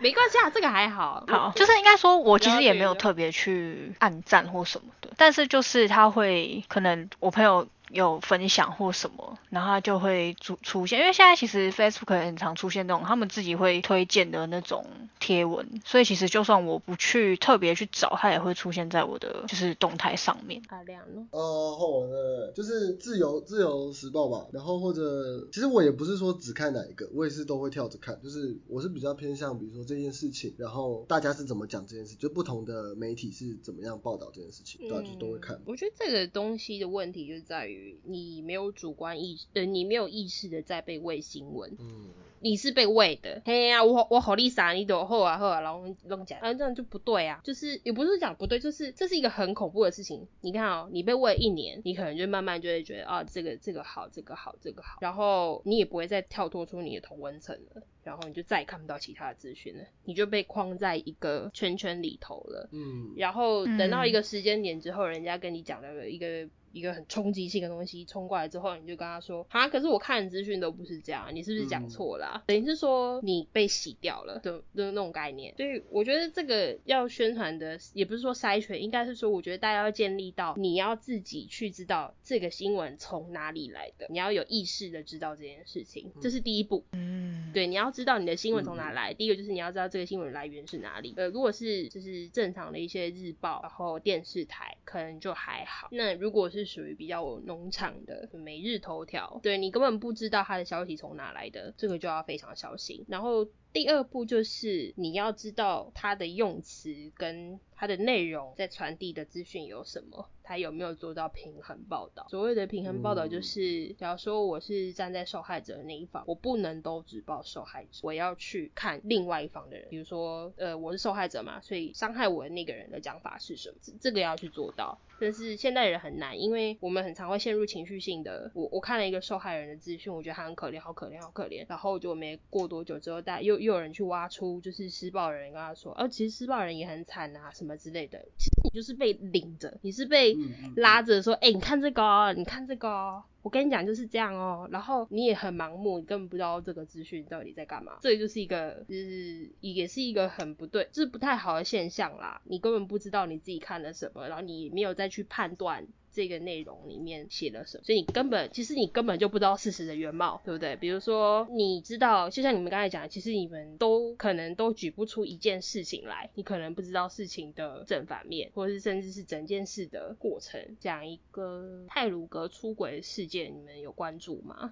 没关系啊，这个还好。好，就是应该说，我其实也没有特别去暗赞或什么的，但是就是他会可能我朋友有分享或什么，然后他就会出出现，因为现在其实 Facebook 很常出现那种他们自己会推荐的那种贴文，所以其实就算我不去特别去找，它也会出现在我的就是动态上面。啊亮呢？哦，换我的就是自由自由时报吧，然后或者其实我也不是说只看哪一个，我也是都会跳着看，就是我是比较偏向比如说这件事情，然后大家是怎么讲这件事，就不同的媒体是怎么样报道这件事情，对啊，就都会看嗯。我觉得这个东西的问题就在于你没有主观意识，呃，你没有意识的在被喂新闻。嗯，你是被喂的，嘿呀、我我好丽莎，你都后啊后啊，然后弄讲，啊这样就不对啊，就是也不是讲不对，就是这是一个很恐怖的事情。你看哦，你被喂一年，你可能就慢慢就会觉得啊，这个这个好，这个好，这个好，然后你也不会再跳脱出你的同温层了，然后你就再也看不到其他的资讯了，你就被框在一个圈圈里头了。嗯，然后等到一嗯个时间点之后，人家跟你讲了一个一个很冲击性的东西冲过来之后，你就跟他说啊，可是我看的资讯都不是这样，你是不是讲错了啊、等于是说你被洗掉了的的那种概念。所以我觉得这个要宣传的，也不是说筛选，应该是说我觉得大家要建立到你要自己去知道这个新闻从哪里来的，你要有意识的知道这件事情，这是第一步。嗯，对，你要知道你的新闻从哪来。第一个就是你要知道这个新闻来源是哪里。呃，如果是就是正常的一些日报，然后电视台，可能就还好。那如果是是属于比较农场的每日头条，对你根本不知道它的消息从哪来的，这个就要非常小心。然后第二步就是你要知道它的用词跟它的内容在传递的资讯有什么，它有没有做到平衡报道。所谓的平衡报道就是，假如说我是站在受害者的那一方，我不能都只报受害者，我要去看另外一方的人，比如说呃我是受害者嘛，所以伤害我的那个人的讲法是什么，这这个要去做到。但是现代人很难，因为我们很常会陷入情绪性的。我我看了一个受害人的资讯，我觉得他很可怜，好可怜，好可怜。然后就没过多久之后，大家又又有人去挖出，就是施暴人跟他说，哦，其实施暴人也很惨啊，什么之类的。其实你就是被领着，你是被拉着说，哎、你看这个哦，你看这个哦。我跟你讲就是这样哦，然后你也很盲目，你根本不知道这个资讯到底在干嘛，这就是一个就是也是一个很不对，就是不太好的现象啦。你根本不知道你自己看了什么，然后你没有再去判断这个内容里面写了什么，所以你根本其实你根本就不知道事实的原貌，对不对？比如说你知道，就像你们刚才讲，其实你们都可能都举不出一件事情来，你可能不知道事情的正反面，或者是甚至是整件事的过程。讲一个泰鲁格出轨事件，你们有关注吗？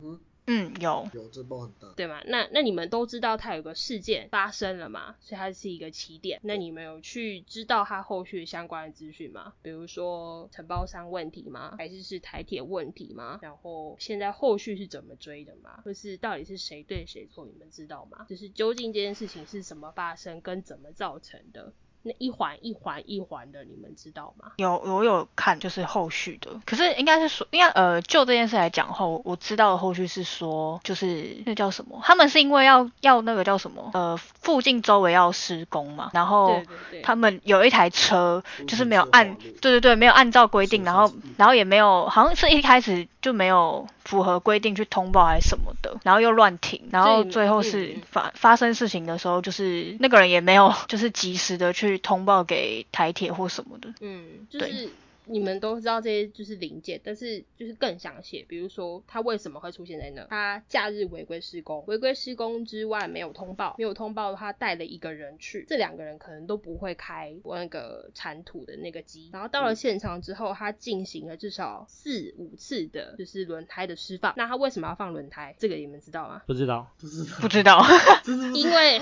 嗯，有，有这波很大。对吗？那那你们都知道它有个事件发生了嘛？所以它是一个起点。那你们有去知道它后续相关的资讯吗？比如说承包商问题吗？还是是台铁问题吗？然后现在后续是怎么追的吗？或是到底是谁对谁错？你们知道吗？就是究竟这件事情是什么发生，跟怎么造成的？那一环一环一环的，你们知道吗？有我有看，就是后续的。可是应该是说，应该呃，就这件事来讲后，我知道的后续是说，就是那叫什么？他们是因为要要那个叫什么？呃，附近周围要施工嘛，然后他们有一台车就是没有按对对对，没有按照规定，然后然后也没有，好像是一开始就没有符合规定去通报还是什么的，然后又乱停，然后最后是发发生事情的时候，就是那个人也没有 [laughs] 就是及时的去通报给台铁或什么的。嗯，就是你们都知道这些就是零件，但是就是更详细，比如说它为什么会出现在那？它假日违规施工，违规施工之外没有通报，没有通报他带了一个人去，这两个人可能都不会开那个铲土的那个机，然后到了现场之后，他进行了至少四五次的就是轮胎的释放。那他为什么要放轮胎？这个你们知道吗？不知道，不知道，不知道，因为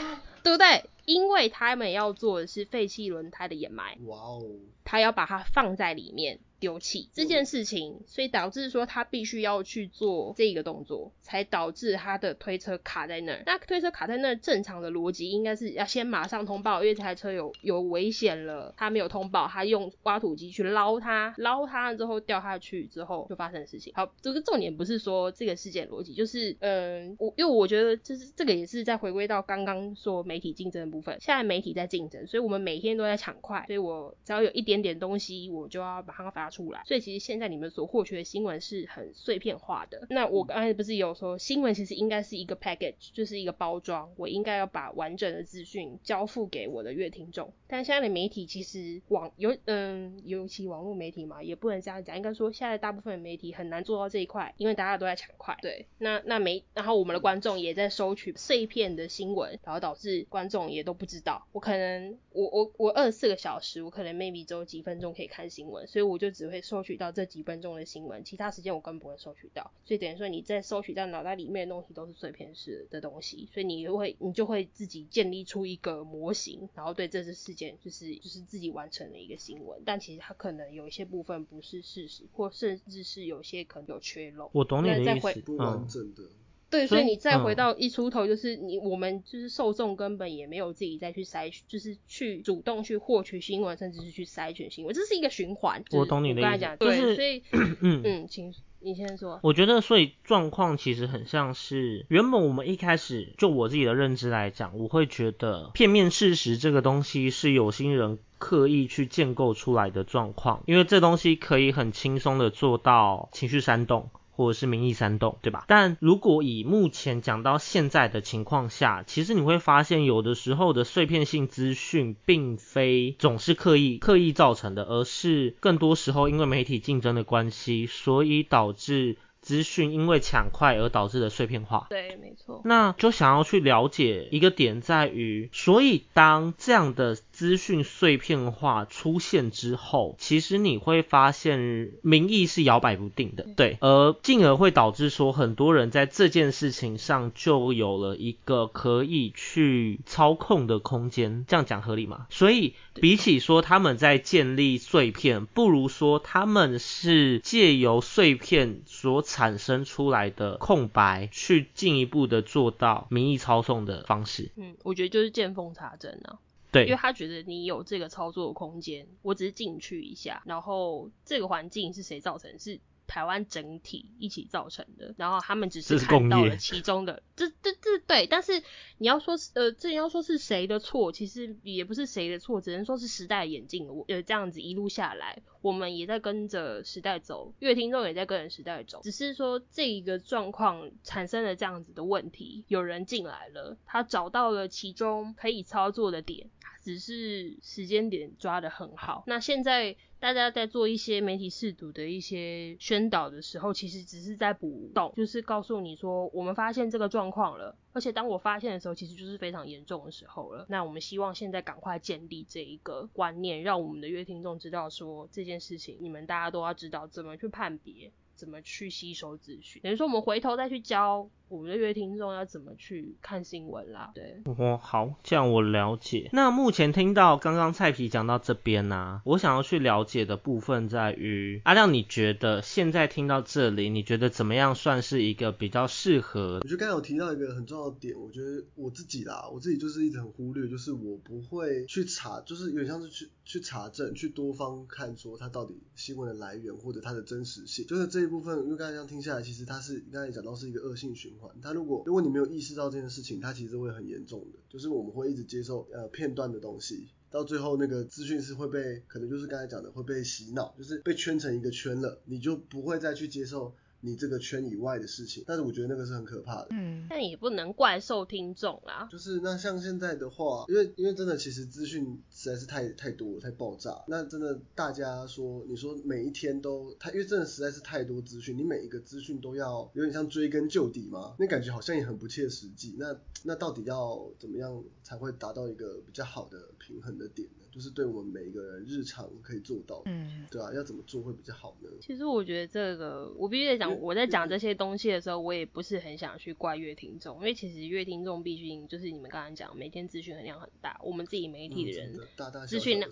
对不对？因为他们要做的是废弃轮胎的掩埋。哇哦，他要把它放在里面丢弃这件事情，所以导致说他必须要去做这个动作，才导致他的推车卡在那儿。那推车卡在那儿，正常的逻辑应该是要先马上通报，因为这台车有有危险了，他没有通报，他用挖土机去捞它，捞它了之后掉下去之后就发生的事情。好，这个重点不是说这个事件逻辑，就是嗯，我因为我觉得就是这个也是在回归到刚刚说媒体竞争的部分，现在媒体在竞争，所以我们每天都在抢快，所以我只要有一点点东西，我就要把它发出来。所以其实现在你们所获取的新闻是很碎片化的。那我刚才不是有说，新闻其实应该是一个 package，就是一个包装，我应该要把完整的资讯交付给我的乐听众。但现在的媒体其实网尤嗯，尤其网络媒体嘛，也不能这样讲，应该说现在大部分的媒体很难做到这一块，因为大家都在抢快。对，那那媒，然后我们的观众也在收取碎片的新闻，然后导致观众也都不知道。我可能我我我二十四个小时，我可能 maybe 只有几分钟可以看新闻，所以我就只会收取到这几分钟的新闻，其他时间我根本不会收取到。所以等于说你在收取到脑袋里面的东西都是碎片式的东西，所以你就会你就会自己建立出一个模型，然后对这次事件就是就是自己完成了一个新闻，但其实它可能有一些部分不是事实，或甚至是有些可能有缺漏。我懂你意思，不完嗯，整的，对，所以你再回嗯到一出头，就是你我们就是受众根本也没有自己再去筛，就是去主动去获取新闻，甚至是去筛选新闻，这是一个循环。就是我懂你的意思刚才讲，对，就是所以 [clears throat] 嗯嗯，请你先说。我觉得，所以状况其实很像是原本我们一开始就我自己的认知来讲，我会觉得片面事实这个东西是有心人刻意去建构出来的状况，因为这东西可以很轻松的做到情绪煽动。或者是民意煽动，对吧？但如果以目前讲到现在的情况下，其实你会发现，有的时候的碎片性资讯并非总是刻意刻意造成的，而是更多时候因为媒体竞争的关系，所以导致资讯因为抢快而导致的碎片化。对，没错。那就想要去了解一个点在于，所以当这样的资讯碎片化出现之后，其实你会发现民意是摇摆不定的，对，而进而会导致说很多人在这件事情上就有了一个可以去操控的空间，这样讲合理吗？所以比起说他们在建立碎片，不如说他们是借由碎片所产生出来的空白，去进一步的做到民意操纵的方式。嗯，我觉得就是见缝插针啊。对因为，他觉得你有这个操作空间，我只是进去一下，然后这个环境是谁造成？是台湾整体一起造成的，然后他们只是看到了其中的，这这这对，但是你要说是呃，这要说是谁的错，其实也不是谁的错，只能说是时代演进我，呃，这样子一路下来，我们也在跟着时代走，乐听众也在跟着时代走，只是说这一个状况产生了这样子的问题，有人进来了，他找到了其中可以操作的点，只是时间点抓得很好。那现在大家在做一些媒体试读的一些宣导的时候，其实只是在补洞，就是告诉你说我们发现这个状况了，而且当我发现的时候，其实就是非常严重的时候了。那我们希望现在赶快建立这一个观念，让我们的乐听众知道说这件事情，你们大家都要知道怎么去判别。怎么去吸收资讯？等于说我们回头再去教我们的乐听众要怎么去看新闻啦。对，哦，好，这样我了解。那目前听到刚刚蔡皮讲到这边呢，我想要去了解的部分在于，阿亮，你觉得现在听到这里，你觉得怎么样算是一个比较适合？我觉得刚才有提到一个很重要的点，我觉得我自己啦，我自己就是一直很忽略，就是我不会去查，就是有点像是去去查证，去多方看说它到底新闻的来源或者它的真实性，就是这一。部分，因为刚才这样听下来，其实它是刚才讲到是一个恶性循他。如果如果你没有意识到这件事情，它其实会很严重的。就是我们会一直接受呃片段的东西，到最后那个资讯是会被可能就是刚才讲的会被洗脑，就是被圈成一个圈了，你就不会再去接受。你这个圈以外的事情，但是我觉得那个是很可怕的。嗯，但也不能怪受听众啦。就是那像现在的话，因为因为真的其实资讯实在是太太多太爆炸，那真的大家说你说每一天都太，因为真的实在是太多资讯，你每一个资讯都要有点像追根究底嘛？那感觉好像也很不切实际。那那到底要怎么样才会达到一个比较好的平衡的点呢？就是对我们每一个人日常可以做到，嗯，对啊，要怎么做会比较好呢？其实我觉得这个我必须得讲。我在讲这些东西的时候，我也不是很想去怪乐听众，因为其实乐听众毕竟就是你们刚刚讲，每天资讯量很大，我们自己媒体的人资讯量，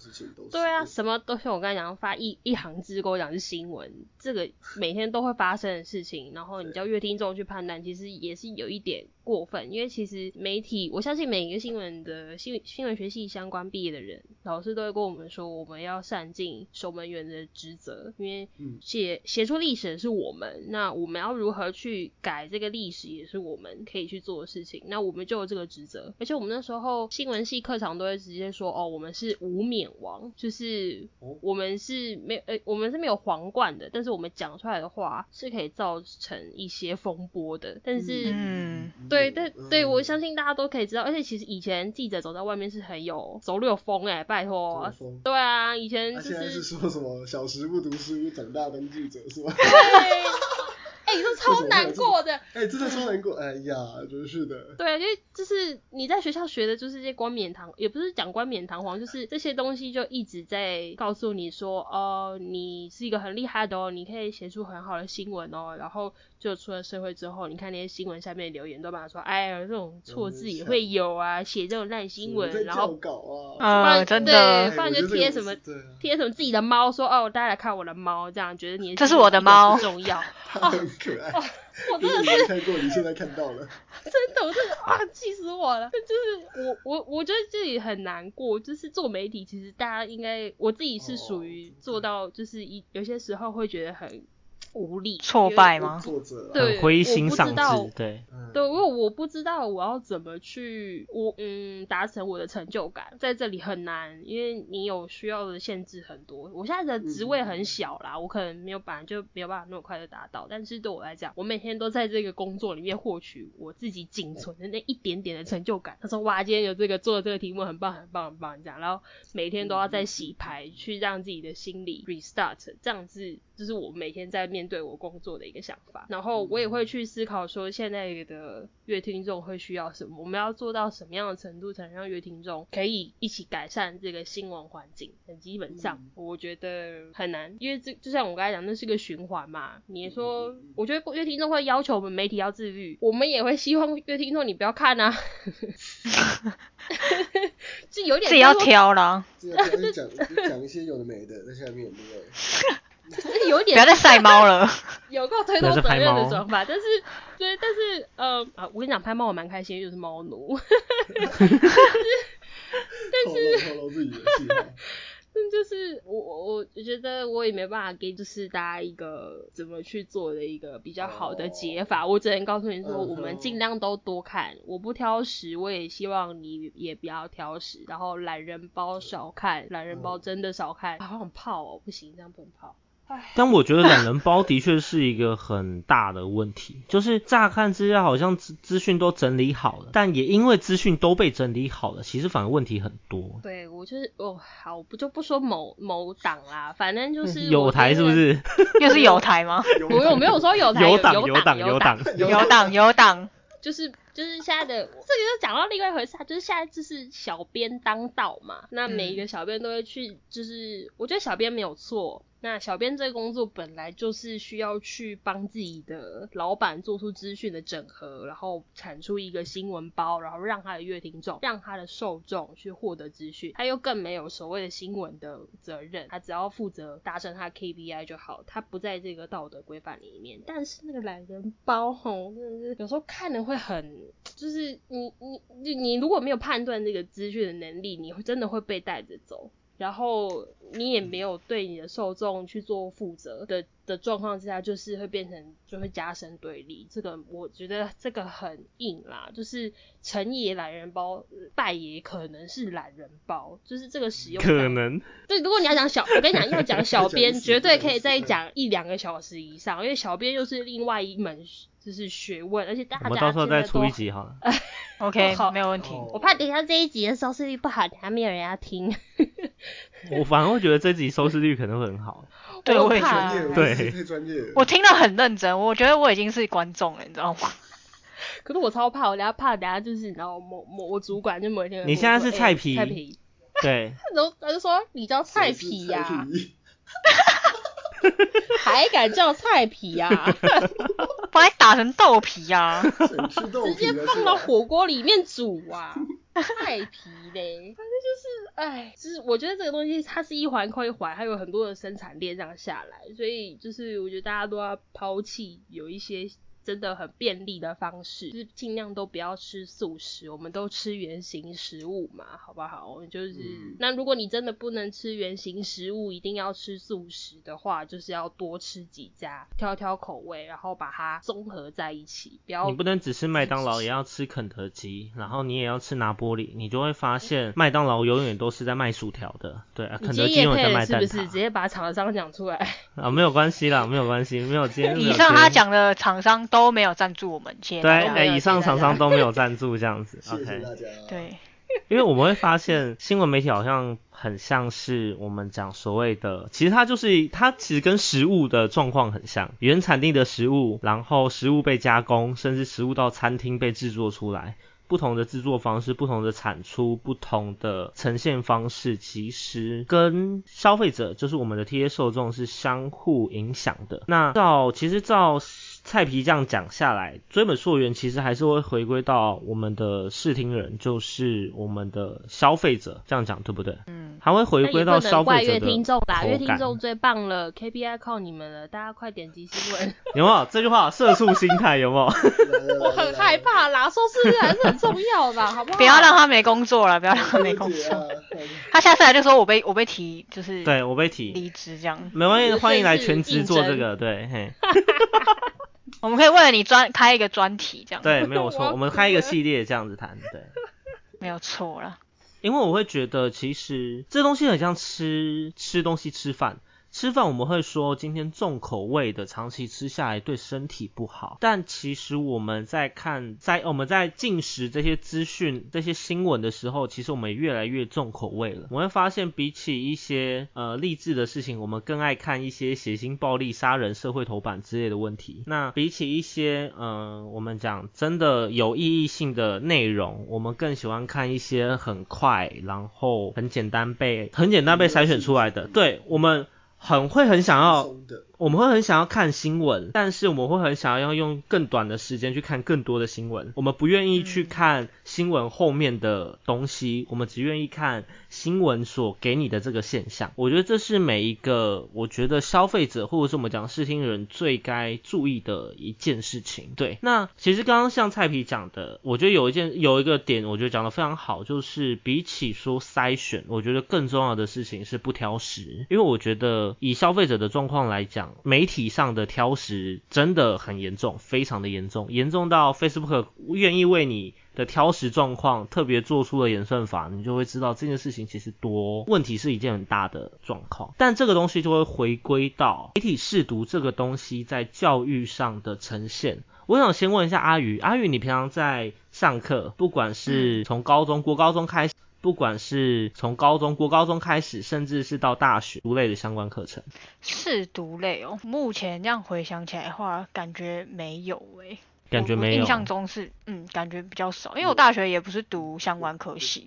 对啊，什么都像我刚才讲，发一一行字跟我讲是新闻，这个每天都会发生的事情，然后你叫乐听众去判断，其实也是有一点过分，因为其实媒体，我相信每一个新闻的新新闻学系相关毕业的人，老师都会跟我们说，我们要善尽守门员的职责，因为写写出历史的是我们。那我们要如何去改这个历史，也是我们可以去做的事情。那我们就有这个职责，而且我们那时候新闻系课堂都会直接说，哦，我们是无冕王，就是我们是没呃，我们是没有皇冠的，但是我们讲出来的话是可以造成一些风波的。但是，嗯，对对对，我相信大家都可以知道。而且其实以前记者走在外面是很有走路有风哎，拜托，对啊，以前就是是说什么小时不读书，长大当记者是吧？[laughs] 你说 [laughs] 超难过的，哎，真的超难过，哎呀，真是的。对，因为就是你在学校学的就是这些冠冕堂，也不是讲冠冕堂皇，就是这些东西就一直在告诉你说，哦，你是一个很厉害的哦，你可以写出很好的新闻哦，然后就出了社会之后，你看那些新闻下面留言都把说，哎呀，这种错字也会有啊，写这种烂新闻，然后啊，真的，不然就贴什么贴什么自己的猫，说哦，大家来看我的猫，这样觉得你这是我的猫重要。[laughs] 很可爱，[laughs] 我真的是看过，你现在看到了，[laughs] 真的，我真的啊，气死我了！就是我我我觉得自己很难过，就是做媒体，其实大家应该，我自己是属于做到，就是一有些时候会觉得很。无力、挫败吗？对，灰心丧志。对，对，因为我不知道我要怎么去，我嗯，达成我的成就感，在这里很难，因为你有需要的限制很多。我现在的职位很小啦，我可能没有本来就没有办法那么快的达到。但是对我来讲，我每天都在这个工作里面获取我自己仅存的那一点点的成就感。他说：“哇，今天有这个做这个题目很棒，很棒，很棒。”这样，然后每天都要在洗牌，去让自己的心理 restart，这样子。就是我每天在面对我工作的一个想法，然后我也会去思考说，现在的乐听众会需要什么，我们要做到什么样的程度，才能让乐听众可以一起改善这个新闻环境？很基本上，我觉得很难，因为这就像我刚才讲，那是个循环嘛。你说，我觉得乐听众会要求我们媒体要自律，我们也会希望乐听众你不要看啊，[laughs] 这有点自己要挑了，讲讲一些有的没的在下面，对不对？[laughs] 有点不要再晒猫了，[laughs] 有够推脱责任的说法，但是 [laughs] 对，但是呃啊，我跟你讲，拍猫我蛮开心，就是猫奴，但 [laughs] 是但是。但就是我我我觉得我也没办法给就是大家一个怎么去做的一个比较好的解法，我只能告诉你说，我们尽量都多看，我不挑食，我也希望你也不要挑食，然后懒人包少看，懒人包真的少看，好像泡哦，不行，这样不能泡。但我觉得懒人包的确是一个很大的问题，就是乍看之下好像资资讯都整理好了，但也因为资讯都被整理好了，其实反而问题很多。对我就是哦，好，不就不说某某党啦，反正就 [laughs] 是有台是不？是？[laughs] 又是有台吗？[laughs] 我有没有说有台？有党有有党有党，有党有党，就是就是现在的这个就讲到另外一回事啊，就是现在就是小编当道嘛，那每一个小编都会去，就是我觉得小编没有错。那小编这个工作本来就是需要去帮自己的老板做出资讯的整合，然后产出一个新闻包，然后让他的乐听众、让他的受众去获得资讯。他又更没有所谓的新闻的责任，他只要负责达成他 KPI 就好，他不在这个道德规范里面。但是那个懒人包吼，真的是有时候看的会很，就是你你你你如果没有判断这个资讯的能力，你会真的会被带着走。然后你也没有对你的受众去做负责的的状况之下，就是会变成就会加深对立。这个我觉得这个很硬啦，就是成也懒人包，败也可能是懒人包，就是这个使用可能。对，如果你要讲小，我跟你讲要讲小 [laughs] 编，绝对可以再讲一两个小时以上，因为小编又是另外一门就是学问，而且大家我们到时候再出一集好了。[laughs] OK，好没有问题。哦我怕等一下这一集的收视率不好，等一下没有人要听。我反而会觉得这集收视率可能会很好。对，我也觉专业，得，对。真是太专业了。我听得很认真，我觉得我已经是观众了，你知道吗？可是我超怕，我等下怕等下就是，然后某某我主管就某一天你现在是菜皮。欸菜皮，对，然 [laughs] 后他就说你叫菜皮呀、[laughs] 还敢叫菜皮呀、[laughs] 把它打成豆皮啊！谁吃豆直接放到火锅里面煮啊！[laughs] 菜皮嘞，反正就是，哎，就是我觉得这个东西它是一环扣一环，还有很多的生产链这样下来，所以就是我觉得大家都要抛弃有一些真的很便利的方式，就是尽量都不要吃素食，我们都吃原形食物嘛，好不好？就是、嗯那如果你真的不能吃原形食物，一定要吃素食的话，就是要多吃几家，挑挑口味，然后把它综合在一起，不要你不能只吃麦当劳，也要吃肯德基，然后你也要吃拿玻里，你就会发现麦当劳永远都是在卖薯条的，对啊，肯德基永远在卖是不是？直。接把厂商讲出来。啊，没有关系啦，没有关系，没有今天以上他讲的厂商都没有赞助我们，谢谢对，哎，以上厂商都没有 [laughs] 赞助这样子 [laughs] 谢谢，OK。大家。，对，因为我们会发现新闻媒体好像很像是我们讲所谓的，其实它就是它其实跟食物的状况很像，原产地的食物，然后食物被加工，甚至食物到餐厅被制作出来。不同的制作方式、不同的产出、不同的呈现方式，其实跟消费者，就是我们的 TA 受众是相互影响的。那照其实照菜皮这样讲下来，追本溯源，其实还是会回归到我们的视听人，就是我们的消费者，这样讲对不对？嗯，还会回归到消费者的听众啦，口乐听感。众最棒了，KPI 靠你们了，大家快点击新闻。[laughs] 有没有这句话？社畜心态有没有？我很害。怕啦，收视率还是很重要的，好不好？不要让他没工作了，不要让他没工作。[laughs] 他下次来就说我被我被提，就是对我被提，离职这样。没关系，就是欢迎来全职做这个，对，嘿，[laughs] 我们可以为了你专开一个专题这样。，对，没有错，我们开一个系列这样子谈，对。[laughs] 没有错了。因为我会觉得，其实这东西很像吃吃东西吃饭。吃饭我们会说今天重口味的长期吃下来对身体不好，但其实我们在看在我们在进食这些资讯、这些新闻的时候，其实我们越来越重口味了。我会发现，比起一些呃励志的事情，我们更爱看一些血腥、暴力、杀人、社会头版之类的问题。那比起一些呃我们讲真的有意义性的内容，我们更喜欢看一些很快，然后很简单被很简单被筛选出来的。对我们很会很想要，我们会很想要看新闻，但是我们会很想要用更短的时间去看更多的新闻。我们不愿意去看新闻后面的东西，我们只愿意看新闻所给你的这个现象。我觉得这是每一个我觉得消费者或者是我们讲视听人最该注意的一件事情。对，那其实刚刚像蔡皮讲的，我觉得有一件有一个点，我觉得讲的非常好，就是比起说筛选，我觉得更重要的事情是不挑食，因为我觉得以消费者的状况来讲。媒体上的挑食真的很严重，非常的严重，严重到 Facebook 愿意为你的挑食状况特别做出了演算法，你就会知道这件事情其实多问题是一件很大的状况。但这个东西就会回归到媒体试读这个东西在教育上的呈现。我想先问一下阿宇，阿宇，你平常在上课，不管是从高中、国高中开始，不管是从高中、国高中开始，甚至是到大学读类的相关课程，是读类哦。目前这样回想起来的话，感觉没有诶、我感觉没有。印象中是，嗯，感觉比较少，因为我大学也不是读相关科系，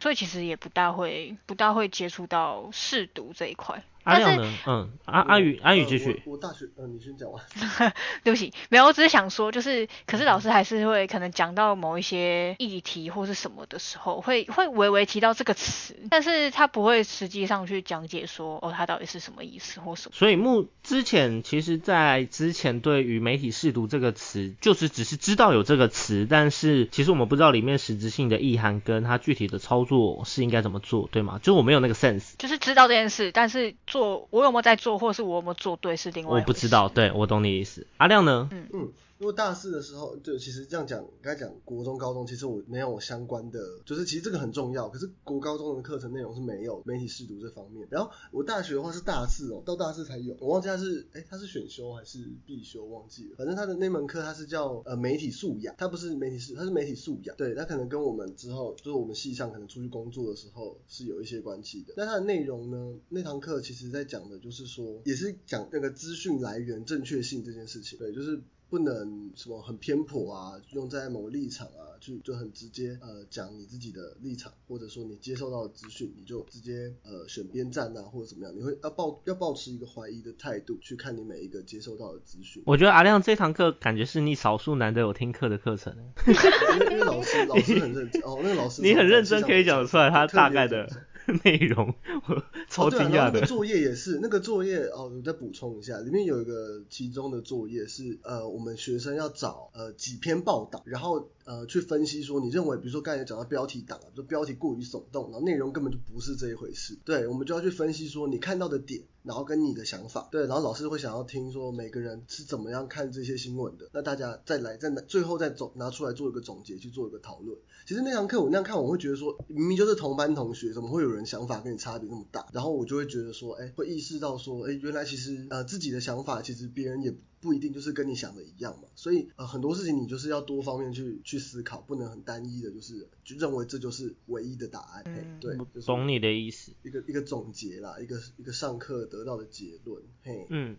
所以其实也不大会，不大会接触到试读这一块。阿亮呢？嗯，阿阿宇，阿宇继续。我我大学，嗯，你先讲完。[laughs] 对不起，没有，我只是想说，就是，可是老师还是会可能讲到某一些议题或是什么的时候，会会微微提到这个词，但是他不会实际上去讲解说，哦，他到底是什么意思或什么。所以目之前，其实，在之前对于媒体试读这个词，就是只是知道有这个词，但是其实我们不知道里面实质性的意涵跟它具体的操作是应该怎么做，对吗？就我没有那个 sense，就是知道这件事，但是做我有没有在做，或是我有没有做对是另外我一回事。不知道，对我懂你意思。阿亮呢？嗯，因为大四的时候，就，其实这样讲，刚讲国中、高中，其实我没有相关的，就是其实这个很重要。可是国高中的课程内容是没有媒体试读这方面。然后我大学的话是大四哦，到大四才有，我忘记它是，哎，它是选修还是必修，忘记了。反正它的那门课它是叫呃媒体素养，它不是媒体试，它是媒体素养。对，它可能跟我们之后就是我们系上可能出去工作的时候是有一些关系的。但它的内容呢，那堂课其实在讲的就是说，也是讲那个资讯来源正确性这件事情。对，就是不能什么很偏颇啊，用在某个立场啊，去就很直接呃讲你自己的立场，或者说你接受到的资讯，你就直接呃选边站啊，或者怎么样，你会要抱要保持一个怀疑的态度去看你每一个接受到的资讯。我觉得阿亮这堂课感觉是你少数难得有听课的课程。因为因为老师老师很认真哦，那个老师 [laughs] 你很认真，可以讲讲出来他大概的 [laughs] 内容，我超惊讶的。作业也是，那个作业哦，我再补充一下，里面有一个其中的作业是呃，我们学生要找呃几篇报道，然后呃去分析说你认为，比如说刚才讲到标题党啊，就标题过于耸动，然后内容根本就不是这一回事，对，我们就要去分析说你看到的点，然后跟你的想法，对，然后老师会想要听说每个人是怎么样看这些新闻的，那大家再来再拿最后再总拿出来做一个总结，去做一个讨论。其实那堂课我那样看，我会觉得说，明明就是同班同学，怎么会有人想法跟你差别那么大？然后我就会觉得说，哎，会意识到说，哎，原来其实呃自己的想法，其实别人也不一定就是跟你想的一样嘛。所以呃很多事情你就是要多方面去去思考，不能很单一的，就是就认为这就是唯一的答案。嘿嗯对，就是懂你的意思。一个一个总结啦，一个一个上课得到的结论。嘿，嗯，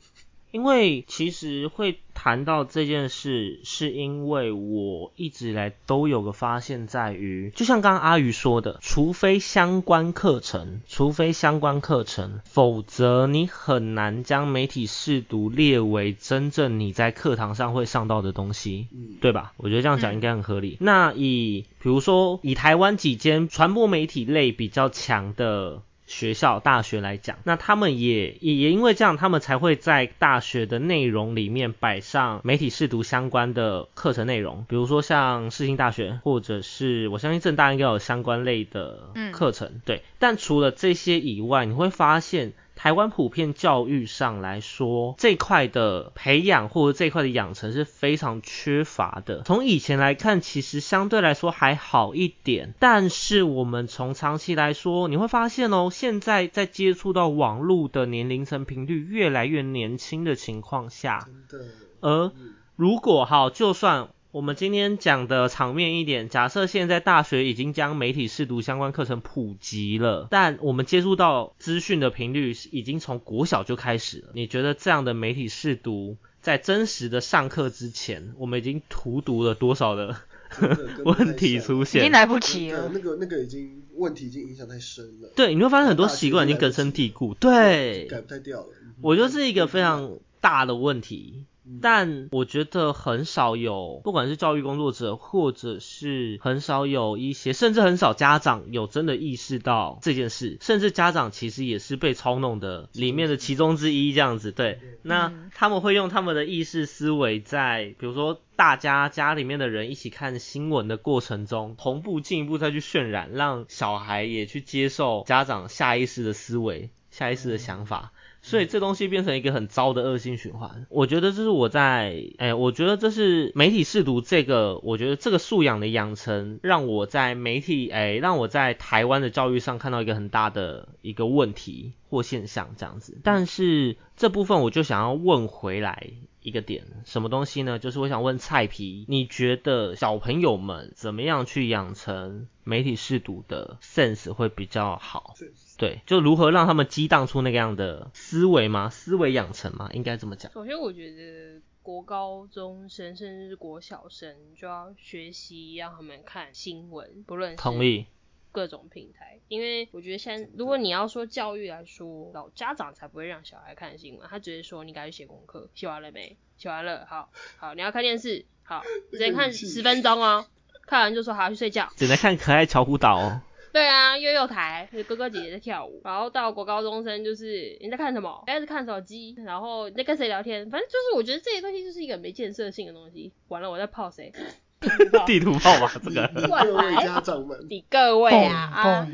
因为其实会谈到这件事，是因为我一直以来都有个发现，在于，就像刚刚阿宇说的，除非相关课程，除非相关课程，否则你很难将媒体试读列为真正你在课堂上会上到的东西。嗯，对吧？我觉得这样讲嗯应该很合理。那以比如说以台湾几间传播媒体类比较强的学校、大学来讲，那他们也也也因为这样，他们才会在大学的内容里面摆上媒体试读相关的课程内容，比如说像世新大学，或者是我相信正大应该有相关类的嗯课程，对。但除了这些以外，你会发现。台湾普遍教育上来说，这块的培养或者这块的养成是非常缺乏的。从以前来看，其实相对来说还好一点，但是我们从长期来说，你会发现哦，现在在接触到网络的年龄层频率越来越年轻的情况下，而嗯如果哈，就算我们今天讲的场面一点，假设现在大学已经将媒体试读相关课程普及了，但我们接触到资讯的频率已经从国小就开始了。你觉得这样的媒体试读，在真实的上课之前，我们已经荼毒了多少的问题出现已经？来不及了。那个那个已经问题已经影响太深了，对，你会发现很多习惯已经根深蒂固。对，改不太掉了。嗯我觉得是一个非常大的问题。嗯但我觉得很少有，不管是教育工作者，或者是很少有一些，甚至很少家长有真的意识到这件事，甚至家长其实也是被操弄的里面的其中之一，这样子。对，那嗯他们会用他们的意识思维在，比如说大家家里面的人一起看新闻的过程中，同步进一步再去渲染，让小孩也去接受家长下意识的思维、下意识的想法。所以这东西变成一个很糟的恶性循环。我觉得这是我在，哎，我觉得这是媒体试读这个，我觉得这个素养的养成，让我在媒体，哎，让我在台湾的教育上看到一个很大的一个问题或现象这样子。但是这部分我就想要问回来。一个点，什么东西呢？就是我想问菜皮，你觉得小朋友们怎么样去养成媒体试读的 sense 会比较好？对，就如何让他们激荡出那个样的思维吗？思维养成吗？应该这么讲。首先，我觉得国高中生甚至是国小生就要学习让他们看新闻，不论同意。各种平台，因为我觉得现在如果你要说教育来说，老家长才不会让小孩看新闻，他直接说你该去写功课，写完了没？写完了，好，好，你要看电视，好，直接看 [laughs] 十分钟哦，看完就说好去睡觉。只能看可爱巧虎岛哦。[laughs] 对啊，悠悠台哥哥姐姐在跳舞，然后到国高中生就是你在看什么？该是看手机，然后你在跟谁聊天？反正就是我觉得这些东西就是一个没建设性的东西。完了，我在泡谁？地图炮吧，这个。各位家长们，你各位啊啊。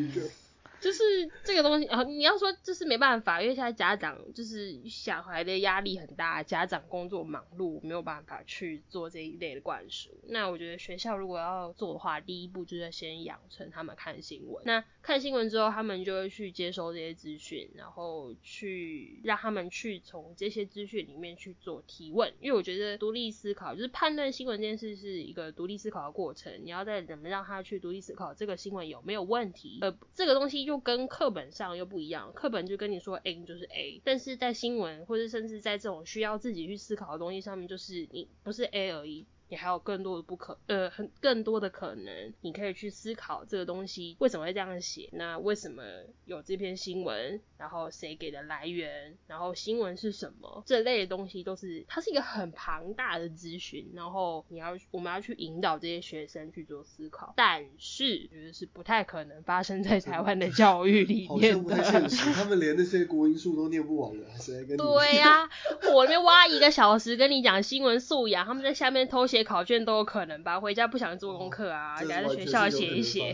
就是这个东西，然后你要说这是没办法，因为现在家长就是小孩的压力很大，家长工作忙碌，没有办法去做这一类的灌输。那我觉得学校如果要做的话，第一步就是先养成他们看新闻。那看新闻之后，他们就会去接收这些资讯，然后去让他们去从这些资讯里面去做提问。因为我觉得独立思考就是判断新闻这件事是一个独立思考的过程。你要在怎么让他去独立思考这个新闻有没有问题？呃，这个东西就。跟课本上又不一样，课本就跟你说 A 就是 A，但是在新闻或者甚至在这种需要自己去思考的东西上面，就是你不是 A 而已。你还有更多的不可，呃，很更多的可能，你可以去思考这个东西为什么会这样写，那为什么有这篇新闻，然后谁给的来源，然后新闻是什么，这类的东西都是，它是一个很庞大的咨询，然后你要我们要去引导这些学生去做思考，但是觉得是不太可能发生在台湾的教育里面的，他们连那些国音数都念不完了，谁跟你？对呀，我那边挖一个小时跟你讲新闻素养，他们在下面偷写。写考卷都有可能吧，回家不想做功课啊，待在学校写一写。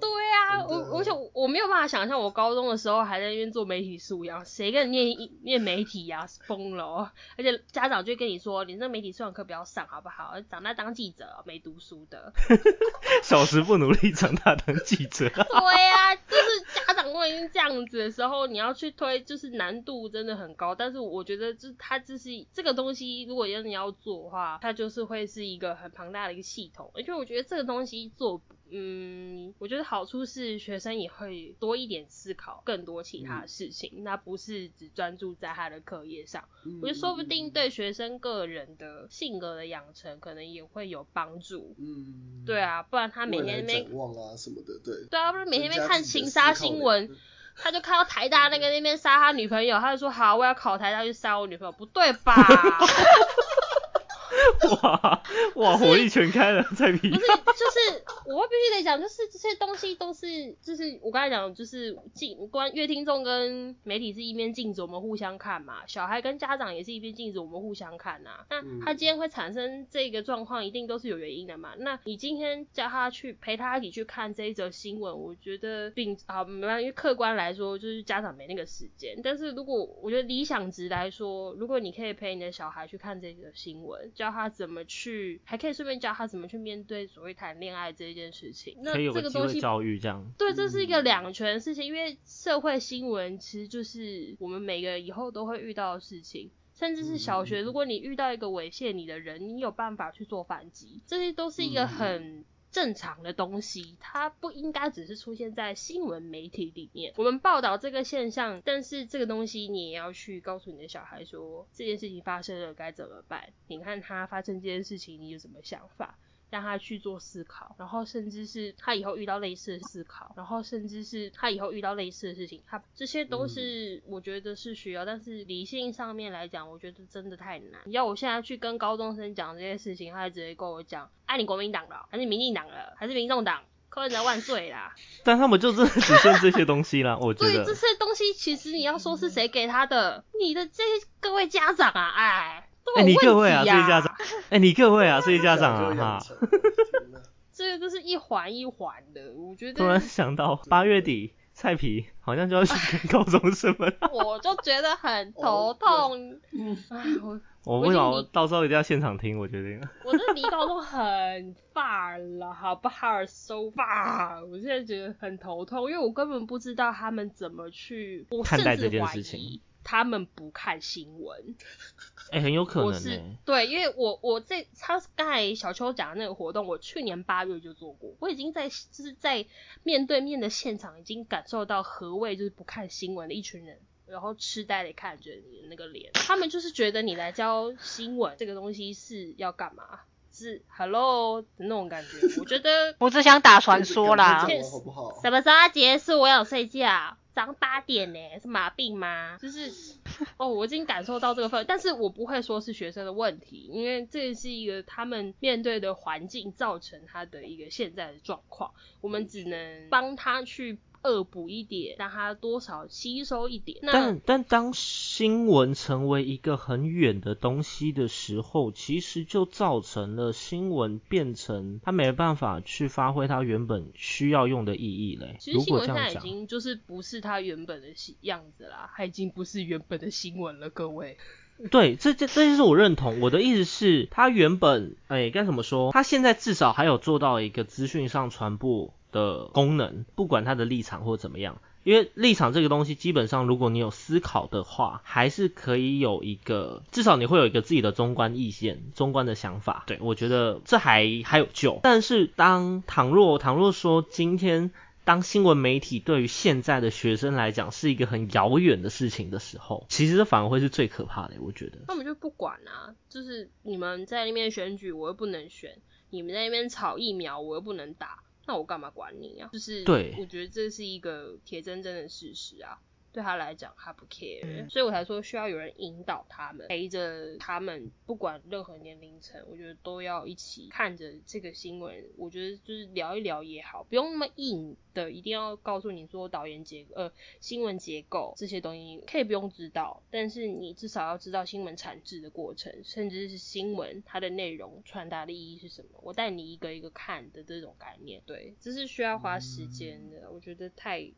对啊，我而且我没有办法想象，我高中的时候还在那边做媒体素养，谁跟你念念媒体呀？疯了！而且家长就跟你说，你这媒体素养课不要上，好不好？长大当记者，没读书的。[laughs] 小时不努力，长大当记者。[laughs] 对啊，就是家长都已经这样子的时候，你要去推，就是难度真的很高。但是我觉得，就他就是这个东西，如果要你要做的话，他就是会。是一个很庞大的一个系统，而且我觉得这个东西做，嗯，我觉得好处是学生也会多一点思考更多其他的事情，那不是只专注在他的课业上，我觉得说不定对学生个人的性格的养成可能也会有帮助。嗯，对啊，不然他每天那边望啊什么的，对，对啊，不是每天没看情杀新闻，他就看到台大那个那边杀他女朋友，他就说好，我要考台大去杀我女朋友，不对吧？[laughs] 哇哇，火力全开了，在比。不是，就是我必须得讲，就是这些东西都是，就是我刚才讲，就是镜观乐听众跟媒体是一面镜子我们互相看嘛，小孩跟家长也是一面镜子我们互相看呐。那他今天会产生这个状况，一定都是有原因的嘛。那你今天叫他去陪他一起去看这一则新闻，我觉得并啊没办法，因为客观来说，就是家长没那个时间。但是如果我觉得理想值来说，如果你可以陪你的小孩去看这个新闻，叫他怎么去，还可以顺便教他怎么去面对所谓谈恋爱这一件事情。那这个东西教育这样，对，这是一个两全的事情。因为社会新闻其实就是我们每个以后都会遇到的事情，甚至是小学，如果你遇到一个猥亵你的人，你有办法去做反击，这些都是一个很。正常的东西，它不应该只是出现在新闻媒体里面。我们报道这个现象，但是这个东西你也要去告诉你的小孩说，这件事情发生了该怎么办？你看他发生这件事情，你有什么想法？让他去做思考，然后甚至是他以后遇到类似的思考，然后甚至是他以后遇到类似的事情，他这些都是我觉得是需要，但是理性上面来讲，我觉得真的太难。你要我现在去跟高中生讲这些事情，他直接跟我讲，爱你国民党了，还是民进党了，还是民众党，柯文万岁啦！[laughs] 但他们就真的只剩这些东西啦，我觉得。对，这些东西其实你要说是谁给他的，你的这些各位家长啊，哎。哎，你各位啊，这些家长，哎，你各位啊，这些家长啊，哈，[laughs] 这个都是一环一环的，我觉得。突然想到八月底菜皮好像就要去跟高中生们。[laughs] 我就觉得很头痛。嗯，哎，我我为什么我已经离到时候一定要现场听？我决定。[laughs] 我这离高中很 far 了，好不好？so far，我现在觉得很头痛，因为我根本不知道他们怎么去，我看待这甚至怀件事情疑他们不看新闻。哎、很有可能呢、我是对，因为我我这他刚才小秋讲的那个活动，我去年八月就做过，我已经在就是在面对面的现场已经感受到何谓就是不看新闻的一群人。然后痴呆的看着你的那个脸，他们就是觉得你来教新闻这个东西是要干嘛？是 hello 的那种感觉。我觉得我只想打传说啦？什么时候要结束？我有睡觉，长八点呢，是麻病吗？就是哦，我已经感受到这个氛围，但是我不会说是学生的问题，因为这是一个他们面对的环境造成他的一个现在的状况，我们只能帮他去恶补一点，让他多少吸收一点。那但但当新闻成为一个很远的东西的时候，其实就造成了新闻变成它没办法去发挥它原本需要用的意义嘞。其实如新闻现在已经就是不是他原本的戏样子啦，它已经不是原本的新闻了，各位。对，这这这就是我认同。我的意思是，它原本哎该怎么说？它现在至少还有做到一个资讯上传播的功能，不管他的立场或怎么样。因为立场这个东西，基本上如果你有思考的话，还是可以有一个，至少你会有一个自己的中观意见、中观的想法。对我觉得这还还有救。但是当倘若倘若说今天当新闻媒体对于现在的学生来讲是一个很遥远的事情的时候，其实这反而会是最可怕的。我觉得。他们就不管啊，就是你们在那边选举，我又不能选；你们在那边炒疫苗，我又不能打，那我干嘛管你啊？就是，对我觉得这是一个铁铮铮的事实啊。对他来讲，他不 care，、所以我才说需要有人引导他们，陪着他们，不管任何年龄层，我觉得都要一起看着这个新闻。我觉得就是聊一聊也好，不用那么硬的，一定要告诉你说导演结呃新闻结构这些东西可以不用知道，但是你至少要知道新闻产制的过程，甚至是新闻它的内容传达的意义是什么。我带你一个一个看的这种概念，对，这是需要花时间的，我觉得太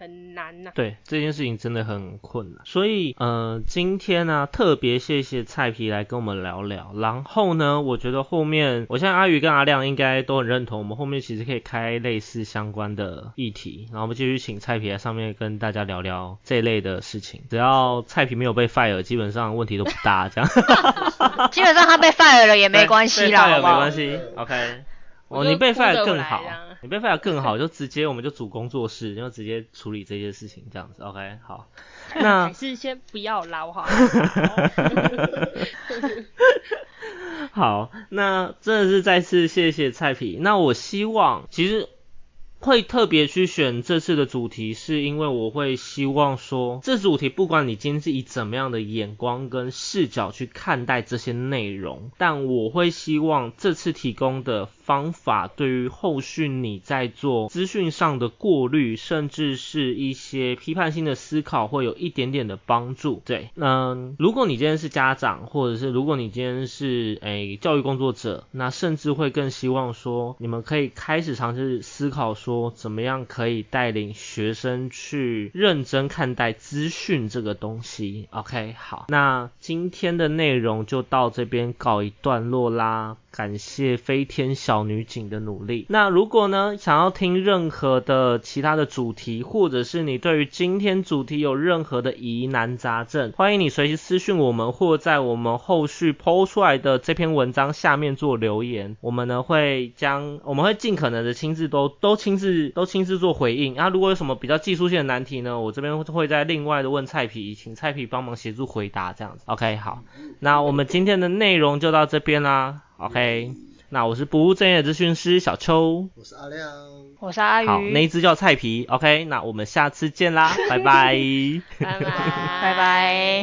很难呐、对这件事情真的很困难，所以呃，今天呢、特别谢谢菜皮来跟我们聊聊。然后呢，我觉得后面，我相信阿宇跟阿亮应该都很认同，我们后面其实可以开类似相关的议题，然后我们继续请菜皮来上面跟大家聊聊这一类的事情。只要菜皮没有被 fire，基本上问题都不大，这样。[laughs] 基本上他被 fire 了也没关系啦，被 fire 好不好没关？系，OK。哦，你被 fire 更好你被 fire 更好，就直接我们就组工作室，就直接处理这些事情，这样子，OK，好。[laughs] 那还是先不要捞哈。[laughs] 好，那真的是再次谢谢蔡皮。那我希望，其实会特别去选这次的主题，是因为我会希望说，这主题不管你今天是以怎么样的眼光跟视角去看待这些内容，但我会希望这次提供的方法，对于后续你在做资讯上的过滤，甚至是一些批判性的思考，会有一点点的帮助。对，嗯，如果你今天是家长，或者是如果你今天是诶教育工作者，那甚至会更希望说，你们可以开始尝试思考说，说怎么样可以带领学生去认真看待资讯这个东西。OK，好，那今天的内容就到这边告一段落啦。感谢飞天小女警的努力。那如果呢，想要听任何的其他的主题，或者是你对于今天主题有任何的疑难杂症，欢迎你随时私讯我们，或在我们后续抛出来的这篇文章下面做留言。我们呢会将我们会尽可能的亲自都都亲自都亲自做回应。啊，如果有什么比较技术性的难题呢，我这边会再另外的问菜皮，请菜皮帮忙协助回答这样子。OK，好，那我们今天的内容就到这边啦。OK，那我是不务正业的咨询师小秋。我是阿亮，我是阿好，那一只叫菜皮。OK，那我们下次见啦，[laughs] 拜拜。拜拜，[laughs] 拜拜。